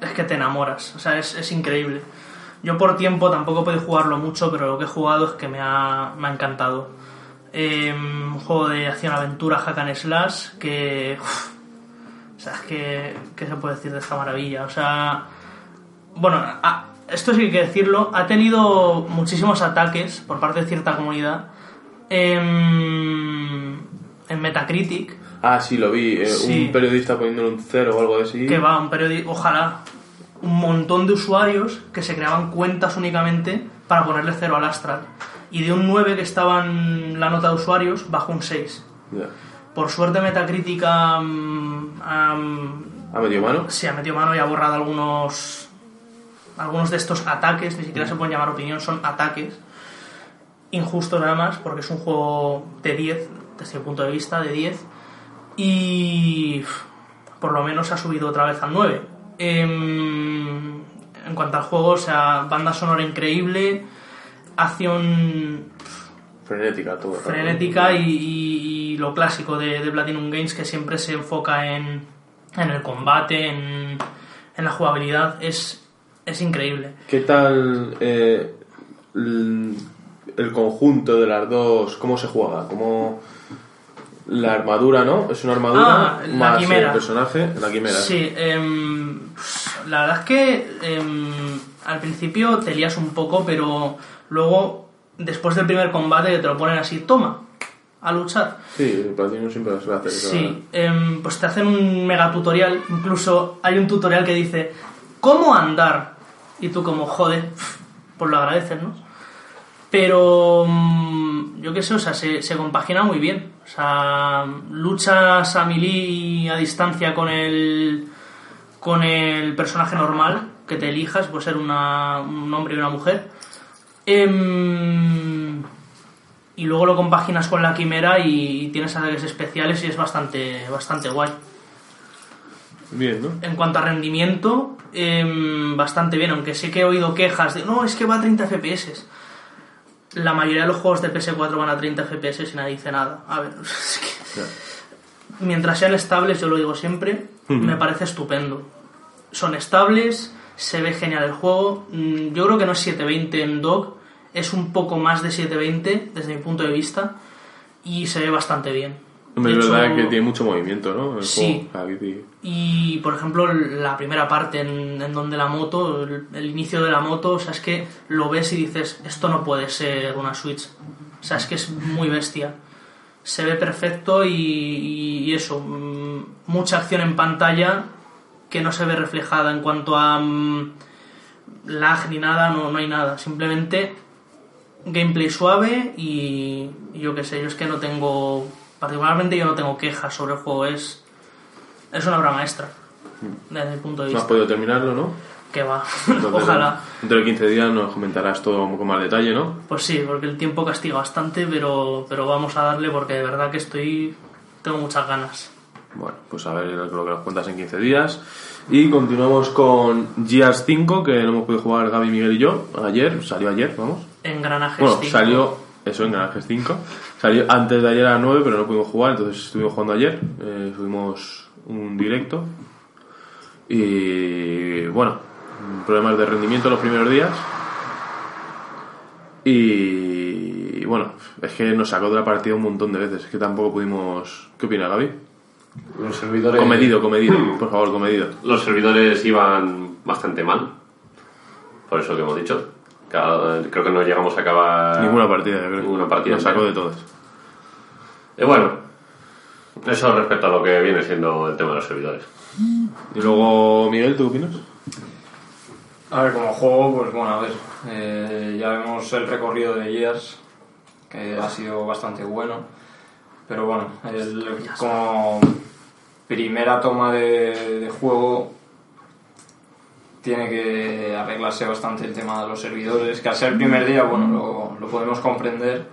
es que te enamoras. O sea, es, es increíble. Yo por tiempo tampoco podido jugarlo mucho, pero lo que he jugado es que me ha, me ha encantado. Eh, un juego de acción-aventura, hack and slash, que. uf, sea, es que. ¿Qué se puede decir de esta maravilla? O sea. Bueno, a- esto sí que hay que decirlo. Ha tenido muchísimos ataques por parte de cierta comunidad. En, en Metacritic. Ah, sí, lo vi. eh, Sí. Un periodista poniéndole un cero o algo así. Que va, un periódico. Ojalá. Un montón de usuarios que se creaban cuentas únicamente para ponerle cero al Astral. Y de un 9 que estaba en la nota de usuarios, bajó un 6. Ya. Por suerte Metacritic ha, mm, ha, ¿Ha metido mano? ha metido mano y ha borrado algunos algunos de estos ataques, ni siquiera se pueden llamar opinión, son ataques injustos nada más, porque es un juego de 10, desde mi punto de vista, de 10, y por lo menos ha subido otra vez al 9. Em, en cuanto al juego, o sea, banda sonora increíble, acción Frenética, todo. el frenética y, y- y lo clásico de, de Platinum Games que siempre se enfoca en, en el combate, en, en la jugabilidad, es, es increíble. ¿Qué tal eh, el, el conjunto de las dos? ¿Cómo se juega? ¿Cómo la armadura, no? Es una armadura Ah, la más quimera. el personaje, la quimera. Sí, em, la verdad es que em, al principio te lías un poco, pero luego, después del primer combate, te lo ponen así, toma, a luchar. Sí, Platinum siempre. Sí, em, pues te hacen un mega tutorial. Incluso hay un tutorial que dice ¿Cómo andar? Y tú como, joder, (laughs) pues lo agradeces, ¿no? Pero mm, yo qué sé, o sea, se, se compagina muy bien. O sea, luchas a melee a distancia con el con el personaje normal que te elijas, puede ser una- un hombre y una mujer. Em, y luego lo compaginas con la quimera y tienes ataques especiales y es bastante, bastante guay. Bien, ¿no? En cuanto a rendimiento, em, bastante bien, aunque sí que he oído quejas de no, es que va a 30 FPS. La mayoría de los juegos de PS4 van a 30 FPS y nadie dice nada. A ver, (laughs) es que mientras sean estables, yo lo digo siempre, me parece estupendo. Son estables, se ve genial el juego. Mm, Yo creo que no es 720 en dock, es un poco más de 720 desde mi punto de vista y se ve bastante bien. Hombre, es verdad que tiene mucho movimiento, ¿no? El Sí. juego. Y, por ejemplo, la primera parte en, en donde la moto, el, el inicio de la moto, o sea, es que lo ves y dices, esto no puede ser una Switch. O sea, es que es muy bestia. Se ve perfecto y, y- y eso, mm, mucha acción en pantalla que no se ve reflejada en cuanto a mm, lag ni nada, no, no hay nada. Simplemente gameplay suave y, y yo qué sé, yo es que no tengo, particularmente yo no tengo quejas sobre el juego, es, es una obra maestra, desde mi punto de No has vista. podido terminarlo, ¿no? Que va, (laughs) Entonces, ojalá. Dentro de 15 días nos comentarás todo con más detalle, ¿no? Pues sí, porque el tiempo castiga bastante, pero, pero vamos a darle porque de verdad que estoy, tengo muchas ganas. Bueno, pues a ver lo que nos cuentas en 15 días. Y continuamos con Gears 5, que no hemos podido jugar Gaby, Miguel y yo. Ayer, salió ayer, vamos. Engranajes Bueno, 5. salió, eso en Garajes 5. Salió antes de ayer a las 9, pero no pudimos jugar, entonces estuvimos jugando ayer. Eh, subimos un directo. Y bueno, problemas de rendimiento los primeros días. Y bueno, es que nos sacó de la partida un montón de veces. Es que tampoco pudimos. ¿Qué opina Gaby? Los servidores. Comedido, comedido, (clears throat) por favor, comedido. Los servidores iban bastante mal. Por eso que hemos dicho. Cada- creo que no llegamos a acabar. Ninguna partida, yo creo. Ninguna partida. Nos sacó de todas. Y bueno, eso respecto a lo que viene siendo el tema de los servidores. Y luego, Miguel, ¿tú qué opinas? A ver, como juego, pues bueno, a ver, eh, ya vemos el recorrido de Gears, que ha sido bastante bueno, pero bueno, el- como primera toma de, de juego tiene que arreglarse bastante el tema de los servidores, que al ser el primer día, bueno, lo, lo podemos comprender,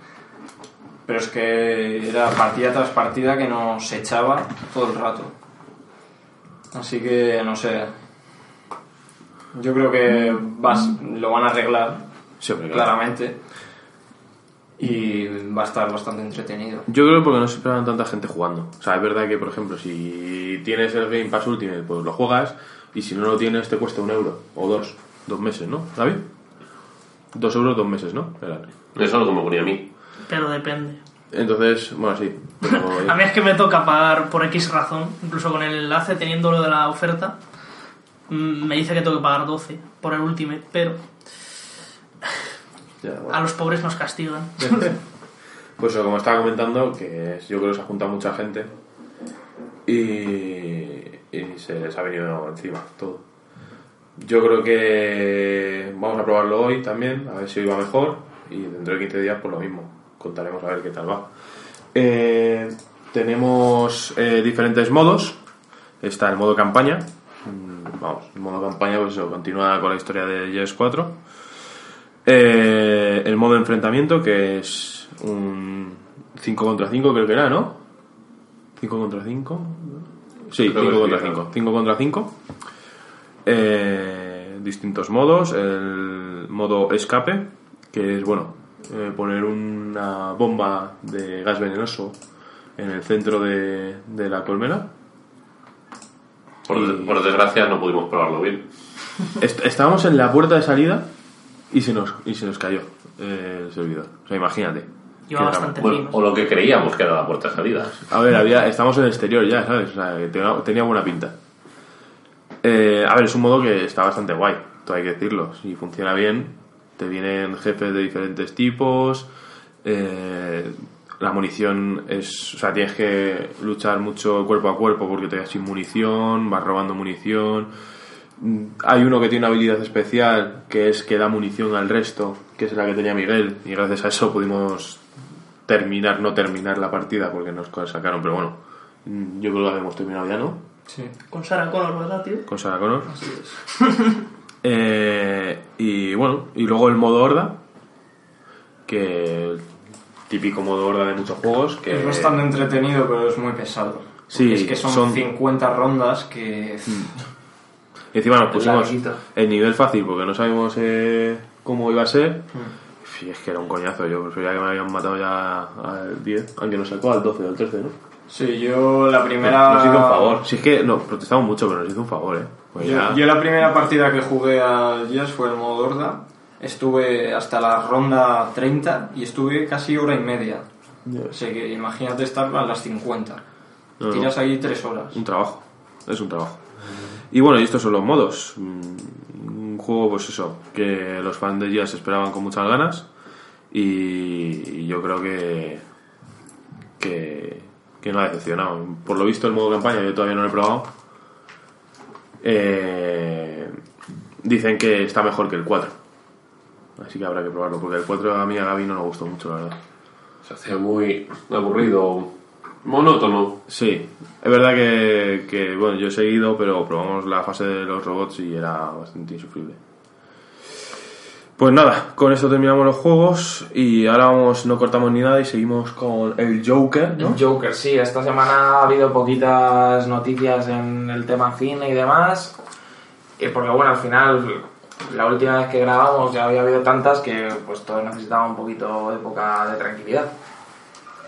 pero es que era partida tras partida que nos echaba todo el rato. Así que, no sé, yo creo que vas, lo van a arreglar Sí, claramente y va a estar bastante entretenido. Yo creo porque no se esperan tanta gente jugando. O sea, es verdad que, por ejemplo, si tienes el Game Pass Ultimate, pues lo juegas, y si no lo tienes, te cuesta un euro, o dos, dos meses, ¿no? ¿David? Dos euros, dos meses, ¿no? Era. Eso es lo que me ponía a mí. Pero depende. Entonces, bueno, sí. pero- (laughs) A mí es que me toca pagar por X razón, incluso con el enlace teniendo lo de la oferta, mm, me dice que tengo que pagar 12 por el Ultimate, pero Ya, bueno. a los pobres nos castigan. (laughs) Pues como estaba comentando, que es- yo creo que se ha juntado mucha gente y, y se les ha venido encima todo. Yo creo que vamos a probarlo hoy también, a ver si hoy va mejor y dentro de 15 días pues lo mismo, contaremos a ver qué tal va. Eh, tenemos eh, diferentes modos, está el modo campaña, Mm, vamos, el modo campaña pues eso, continúa con la historia de Yes 4. Eh, el modo enfrentamiento, que es un 5 contra 5, creo que era, ¿no? 5 contra 5. Sí, Creo 5 que contra sí, 5. ¿no? 5 contra 5. Eh, distintos modos. El modo escape, que es, bueno, eh, poner una bomba de gas venenoso en el centro de, de la colmena. Por, Y- por desgracia no pudimos probarlo bien. Est- estábamos en la puerta de salida y se nos, y se nos cayó eh, el servidor. O sea, imagínate. Bastante Bueno, o lo que creíamos que era la puerta de salida. A ver, había, estamos en el exterior ya, ¿sabes? O sea, tenía, tenía buena pinta. Eh, a ver, es un modo que está bastante guay, todo hay que decirlo. Si funciona bien, te vienen jefes de diferentes tipos. eh, la munición es. O sea, tienes que luchar mucho cuerpo a cuerpo porque te quedas sin munición, vas robando munición. Hay uno que tiene una habilidad especial, que es que da munición al resto, que es la que tenía Miguel, y gracias a eso pudimos terminar, no terminar la partida, porque nos sacaron, pero bueno, mm, yo creo que habíamos terminado ya, ¿no? Sí. Con Sarah Connor, ¿verdad, tío? Con Sarah Connor. Así es. (laughs) Eh, y bueno, y luego el modo horda, que el típico modo horda de muchos juegos, que Es bastante entretenido, pero es muy pesado. Sí, es que son, son- 50 rondas que... y encima nos pusimos el nivel fácil porque no sabíamos eh, cómo iba a ser. Y es que era un coñazo, yo prefería que me habían matado ya al 10, aunque nos sacó al 12 o al 13, ¿no? Sí, yo la primera... Nos hizo un favor. Si es que nos protestamos mucho, pero nos hizo un favor, ¿eh? Pues Yo, ya- yo la primera partida que jugué a Gears fue el modo horda. Estuve hasta la ronda 30 y estuve casi hora y media. O sea que imagínate estar a las 50. No. Tiras ahí 3 horas. Un trabajo, es un trabajo. Y bueno, y estos son los modos. Mm, Un juego, pues eso, que los fans de Gears esperaban con muchas ganas. Y, yo creo que, que, que no ha decepcionado. Por lo visto, el modo campaña yo todavía no lo he probado. Eh, dicen que está mejor que el 4. Así que habrá que probarlo, porque el 4 a mí a Gaby no nos gustó mucho, la verdad. Se hace muy aburrido, monótono. Sí, es verdad que, que, bueno, yo he seguido, pero probamos la fase de los robots y era bastante insufrible. Pues nada, con esto terminamos los juegos y ahora vamos, no cortamos ni nada y seguimos con el Joker, ¿no? El Joker, sí, esta semana ha habido poquitas noticias en el tema cine y demás. Y porque bueno, al final, la última vez que grabamos ya había habido tantas que pues todos necesitaban un poquito de época de tranquilidad.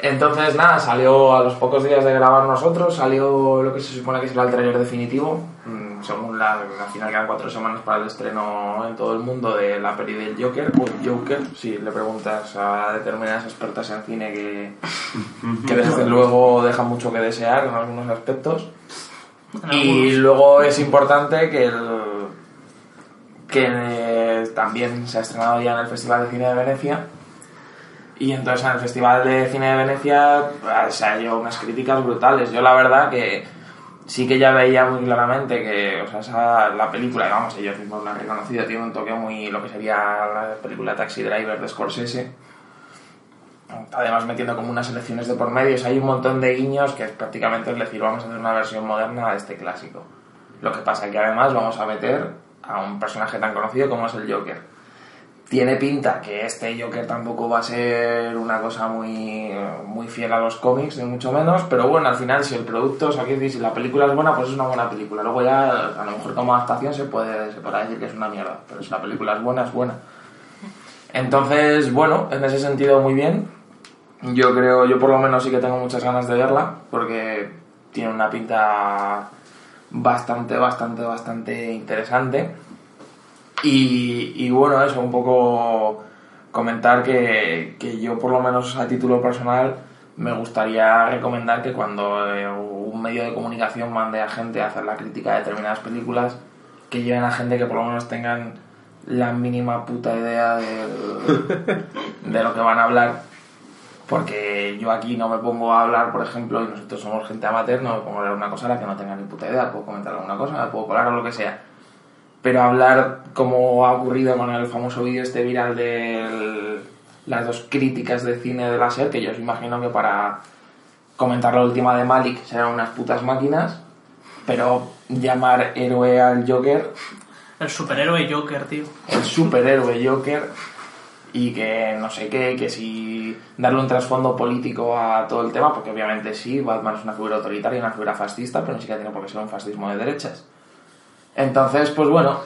Entonces nada, salió a los pocos días de grabar nosotros, salió lo que se supone que será el trailer definitivo. Mm, Según la, al final quedan cuatro semanas para el estreno en todo el mundo de la peli del Joker, o Joker, si le preguntas a determinadas expertas en cine que, (laughs) que desde luego deja mucho que desear en algunos aspectos. Y luego es importante que el, que también se ha estrenado ya en el Festival de Cine de Venecia. Y entonces en el Festival de Cine de Venecia eh, se ha llevado unas críticas brutales. Yo la verdad que sí que ya veía muy claramente que o sea, esa- la película, vamos, ellos mismos lo han reconocido, tiene un toque muy lo que sería la película Taxi Driver de Scorsese además metiendo como unas elecciones de por medio. O sea, hay un montón de guiños que es prácticamente es decir, vamos a hacer una versión moderna de este clásico. Lo que pasa es que además vamos a meter a un personaje tan conocido como es el Joker. Tiene pinta que este Joker tampoco va a ser una cosa muy, muy fiel a los cómics, ni mucho menos, pero bueno, al final si el producto, o sea, decir, si la película es buena, pues es una buena película. Luego ya, a lo mejor como adaptación se puede se podrá decir que es una mierda, pero si la película es buena, es buena. Entonces, bueno, en ese sentido muy bien. Yo creo, yo por lo menos sí que tengo muchas ganas de verla, porque tiene una pinta bastante, bastante, bastante interesante. Y, bueno, eso, un poco comentar que, que yo por lo menos a título personal me gustaría recomendar que cuando eh, un medio de comunicación mande a gente a hacer la crítica de determinadas películas, que lleven a gente que por lo menos tengan la mínima puta idea del- de lo que van a hablar. Porque yo aquí no me pongo a hablar, por ejemplo, y nosotros somos gente amateur, no me pongo a hablar una cosa a la que no tenga ni puta idea, puedo comentar alguna cosa, me puedo colar o lo que sea. Pero hablar como ha ocurrido con el famoso vídeo este viral de las dos críticas de cine de la SER, que yo os imagino que para comentar la última de Malik serán unas putas máquinas, pero llamar héroe al Joker El superhéroe Joker, tío. el superhéroe Joker y que no sé qué, que si darle un trasfondo político a todo el tema, porque obviamente sí, Batman es una figura autoritaria, una figura fascista, pero ni siquiera tiene por qué ser un fascismo de derechas. Entonces, pues bueno,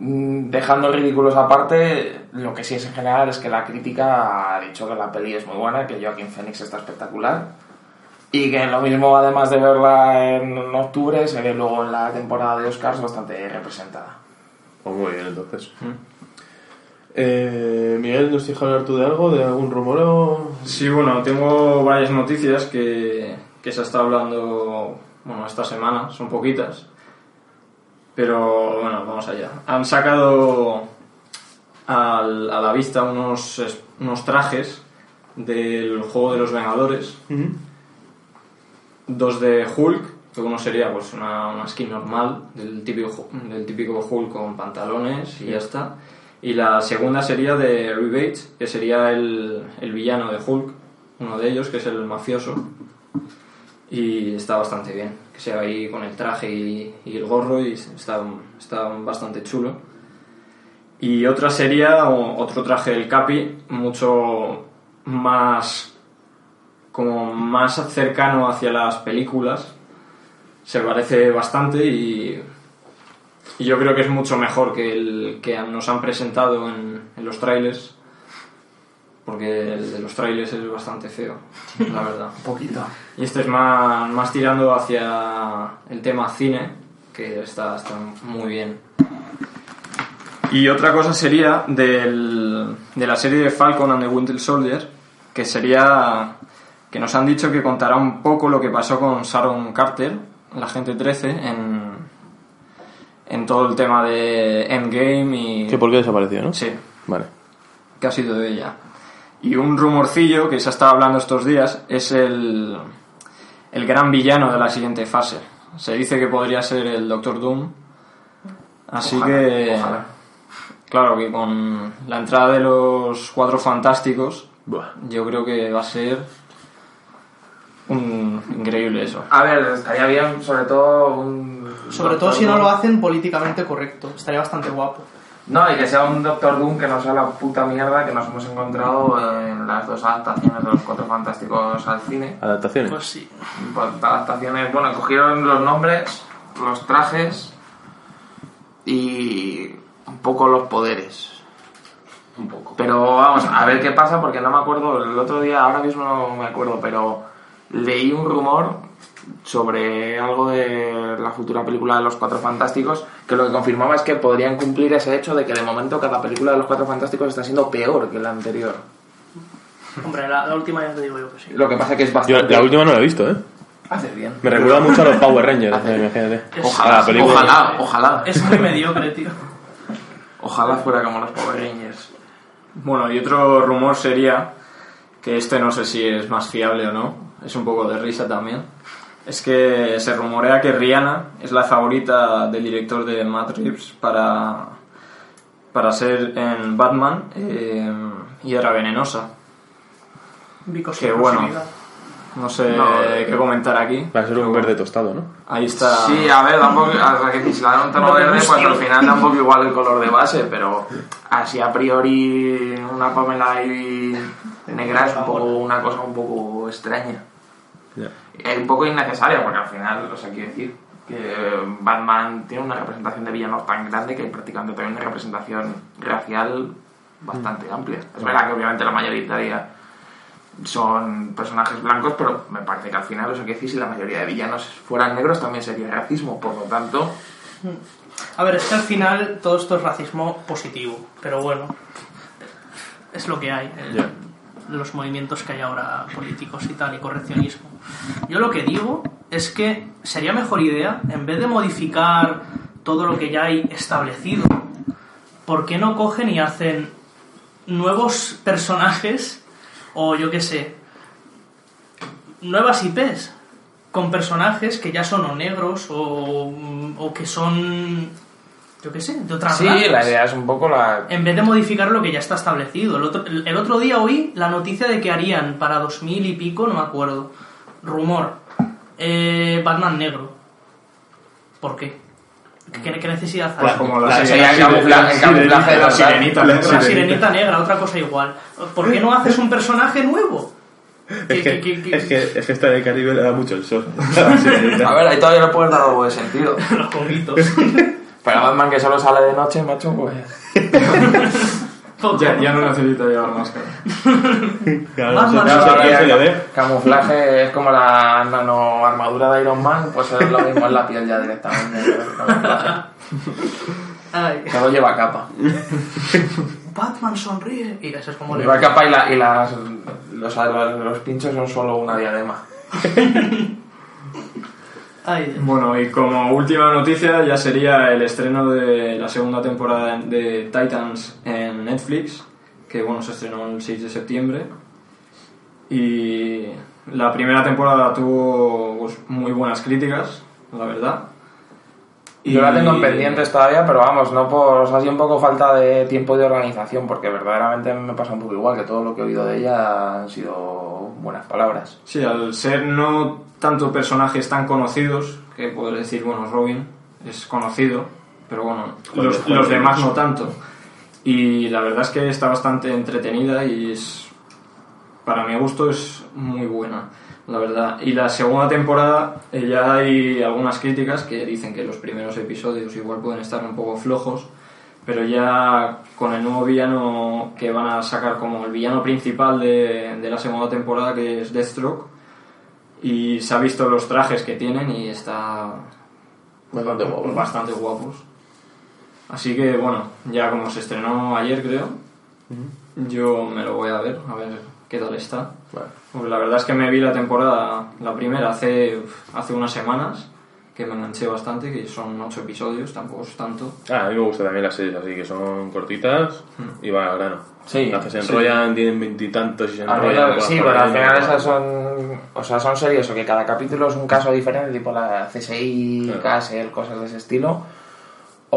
mm, dejando ridículos aparte, lo que sí es en general es que la crítica ha dicho que la peli es muy buena, que Joaquín Phoenix está espectacular y que lo mismo, además de verla en octubre, se ve luego en la temporada de Oscars bastante representada. Pues muy bien, entonces. Eh, Miguel, ¿nos tienes que hablar tú de algo? ¿De algún rumor o...? Sí, bueno, tengo varias noticias que, que se está hablando, bueno, esta semana, son poquitas. Pero bueno, vamos allá. Han sacado al- a la vista unos, unos trajes del juego de los Vengadores. Dos de Hulk que uno sería pues una, una skin normal del típico, del típico Hulk con pantalones y ya está. Y la segunda sería de Rebates, que sería el, el villano de Hulk, uno de ellos, que es el mafioso. Y está bastante bien, que sea ahí con el traje y, el gorro y está, está bastante chulo. Y otra sería otro traje del Capi, mucho más como más cercano hacia las películas. Se parece bastante y, y yo creo que es mucho mejor que el que nos han presentado en, en los trailers. Porque el de los trailers es bastante feo, (laughs) la verdad. Un poquito. Y este es más, más tirando hacia el tema cine, que está, está muy bien. Y otra cosa sería del, de la serie de Falcon and the Winter Soldier, que sería que nos han dicho que contará un poco lo que pasó con Sharon Carter, la gente 13, en, en todo el tema de Endgame y... ¿Que por qué desapareció, no? Sí, Vale. que ha sido de ella. Y un rumorcillo que se ha estado hablando estos días es el, el gran villano de la siguiente fase. Se dice que podría ser el Doctor Doom. Así Ojalá, que, ojalá. claro que con la entrada de los cuatro fantásticos, Buah. yo creo que va a ser un, increíble eso. A ver, estaría bien, sobre todo un. Sobre todo si no lo hacen políticamente correcto. Estaría bastante guapo. No, y que sea un Doctor Doom que no sea la puta mierda que nos hemos encontrado en las dos adaptaciones de los Cuatro Fantásticos al cine. Adaptaciones. Pues sí. Pues, adaptaciones, bueno, cogieron los nombres, los trajes y un poco los poderes. Un poco. Pero vamos, a ver qué pasa porque no me acuerdo, el otro día, ahora mismo no me acuerdo, pero leí un rumor sobre algo de la futura película de los Cuatro Fantásticos que lo que confirmaba es que podrían cumplir ese hecho de que de momento cada película de los Cuatro Fantásticos está siendo peor que la anterior. Hombre, la, la última ya te digo yo que sí. Lo que pasa que es Yo bastante... la última no la he visto, ¿eh? Haces bien. Me recuerda mucho a los Power Rangers, imagínate. Ojalá, película. ojalá, ojalá. Es muy mediocre, tío. Ojalá fuera como los Power Rangers. Bueno, y otro rumor sería, que este no sé si es más fiable o no, es un poco de risa también, es que se rumorea que Rihanna es la favorita del director de Matt Reeves para, para ser en Batman eh, y era venenosa. Vicos Qué bueno. No sé No, eh, qué comentar aquí. Va a ser un verde tostado, ¿no? Ahí está. Sí, a ver, tampoco, o sea, que si le dan un tono verde, pues al final tampoco igual el color de base, pero así a priori una Pamela ahí negra es un poco una cosa un poco extraña. Ya. Es un poco innecesaria, porque al final, o sea, quiero decir que Batman tiene una representación de villanos tan grande que hay prácticamente también una representación racial bastante amplia. Es verdad que obviamente la mayoritaria son personajes blancos, pero me parece que al final, o sea, quiero decir, si la mayoría de villanos fueran negros también sería racismo, por lo tanto, A ver, es que al final todo esto es racismo positivo, pero bueno, es lo que hay. eh. Los movimientos que hay ahora políticos y tal, y correccionismo. Yo lo que digo es que sería mejor idea, en vez de modificar todo lo que ya hay establecido, ¿por qué no cogen y hacen nuevos personajes o yo qué sé, nuevas IPs con personajes que ya son o negros o, o que son, yo qué sé, de otras sí, la idea es un poco la... En vez de modificar lo que ya está establecido. El otro, el, otro día oí la noticia de que harían para 2000 y pico, no me acuerdo, rumor, eh, Batman negro. ¿Por qué? ¿Qué, qué necesidad hay? Pues como la, La- sirena- sería el camuflaje- de la sirenita. La negra. La sirenita negra, otra cosa igual. ¿Por qué no haces un personaje nuevo? Es que, Que- que- que- es que, es que esta de Caribe le da mucho el sol. (laughs) A ver, ahí todavía no puedes dar algo de sentido. (laughs) Los conguitos. (laughs) Pero Batman que solo sale de noche, macho, pues... Ya, ya no necesita llevar máscara. Claro, no no se. Camuflaje es como la nano armadura de Iron Man, pues es lo mismo en la piel ya directamente. Ay, Todo lleva capa. Batman sonríe. Y eso es como... le- Lleva capa y, la, y las, los, los, los pinchos son solo una diadema. (laughs) Bueno, y como última noticia ya sería el estreno de la segunda temporada de Titans en Netflix, que bueno, se estrenó el 6 de septiembre. Y la primera temporada tuvo pues, muy buenas críticas, la verdad. Yo la tengo en Y- pendientes todavía, pero vamos, no por. O sea, sí un poco falta de tiempo de organización, porque verdaderamente me pasa un poco igual, que todo lo que he oído de ella han sido buenas palabras. Sí, al ser no tanto personajes tan conocidos, que poder decir, bueno, Robin es conocido, pero bueno, Joder, los, joder, los demás no tanto. Y la verdad es que está bastante entretenida y es, para mi gusto es muy buena, la verdad. Y la segunda temporada eh, ya hay algunas críticas que dicen que los primeros episodios igual pueden estar un poco flojos, pero ya con el nuevo villano que van a sacar como el villano principal de, de la segunda temporada, que es Deathstroke, y se ha visto los trajes que tienen y está Bastante guapo. bastante guapos. Así que bueno, ya como se estrenó ayer creo, yo me lo voy a ver, a ver qué tal está. Vale. Pues la verdad es que me vi la temporada, la primera, hace, hace unas semanas, que me enganché bastante, que son ocho episodios, tampoco es tanto. Ah, a mí me gustan también las series así, que son cortitas y van al grano. Sí, Las que se sí. enrollan, tienen veintitantos y se enrollan. Sí, pero al final esas son. O sea, son series o que cada capítulo es un caso diferente, tipo la CSI, Claro. Castle, cosas de ese estilo.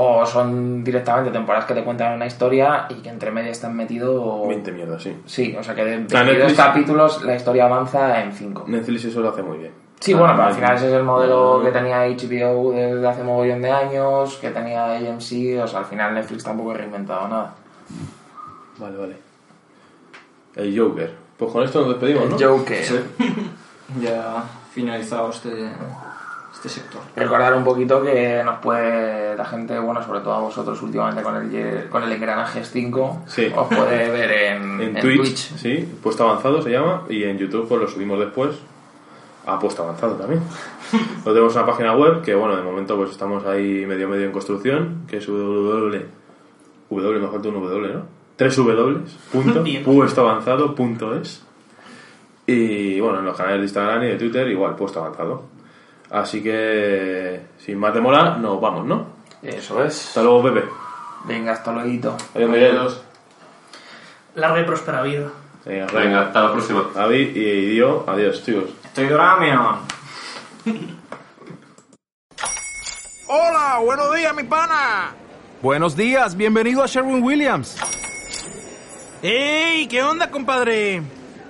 O son directamente temporadas que te cuentan una historia y que entre medias están metido. 20 mierdas, sí. Sí, o sea que de Ah, 22 Netflix- capítulos la historia avanza en 5. Netflix eso lo hace muy bien. Sí, bueno, pero al Ah, final ese es el modelo que tenía HBO desde hace mogollón de años, que tenía AMC, o sea, al final Netflix tampoco ha reinventado nada. Vale, vale. El Joker. Pues con esto nos despedimos, ¿no? Joker. Sí. (laughs) ya finalizado este, este sector. Recordar un poquito que nos puede la gente, bueno, sobre todo a vosotros últimamente con el, con el Engranajes 5, Sí. os puede ver en, (laughs) En, en Twitch, sí, puesto avanzado se llama, y en YouTube pues lo subimos después a puesto avanzado también. (laughs) Lo tenemos una página web que bueno, de momento pues estamos ahí medio medio en construcción, que es www, w, me falta un w, ¿no? (laughs) Bien. www.puestoavanzado.es y bueno, en los canales de Instagram y de Twitter igual, puesto avanzado. Así que sin más demora, nos vamos, ¿no? Eso es. Hasta luego, Pepe. Venga, hasta luego. Adiós, Miguel. Larga y próspera vida. Venga, Venga, hasta la próxima. Avi y Dio, adiós, chicos. Estoy Doraemon. Hola, buenos días, mi pana. Buenos días, bienvenido a Sherwin Williams. ¡Ey! ¿Qué onda, compadre?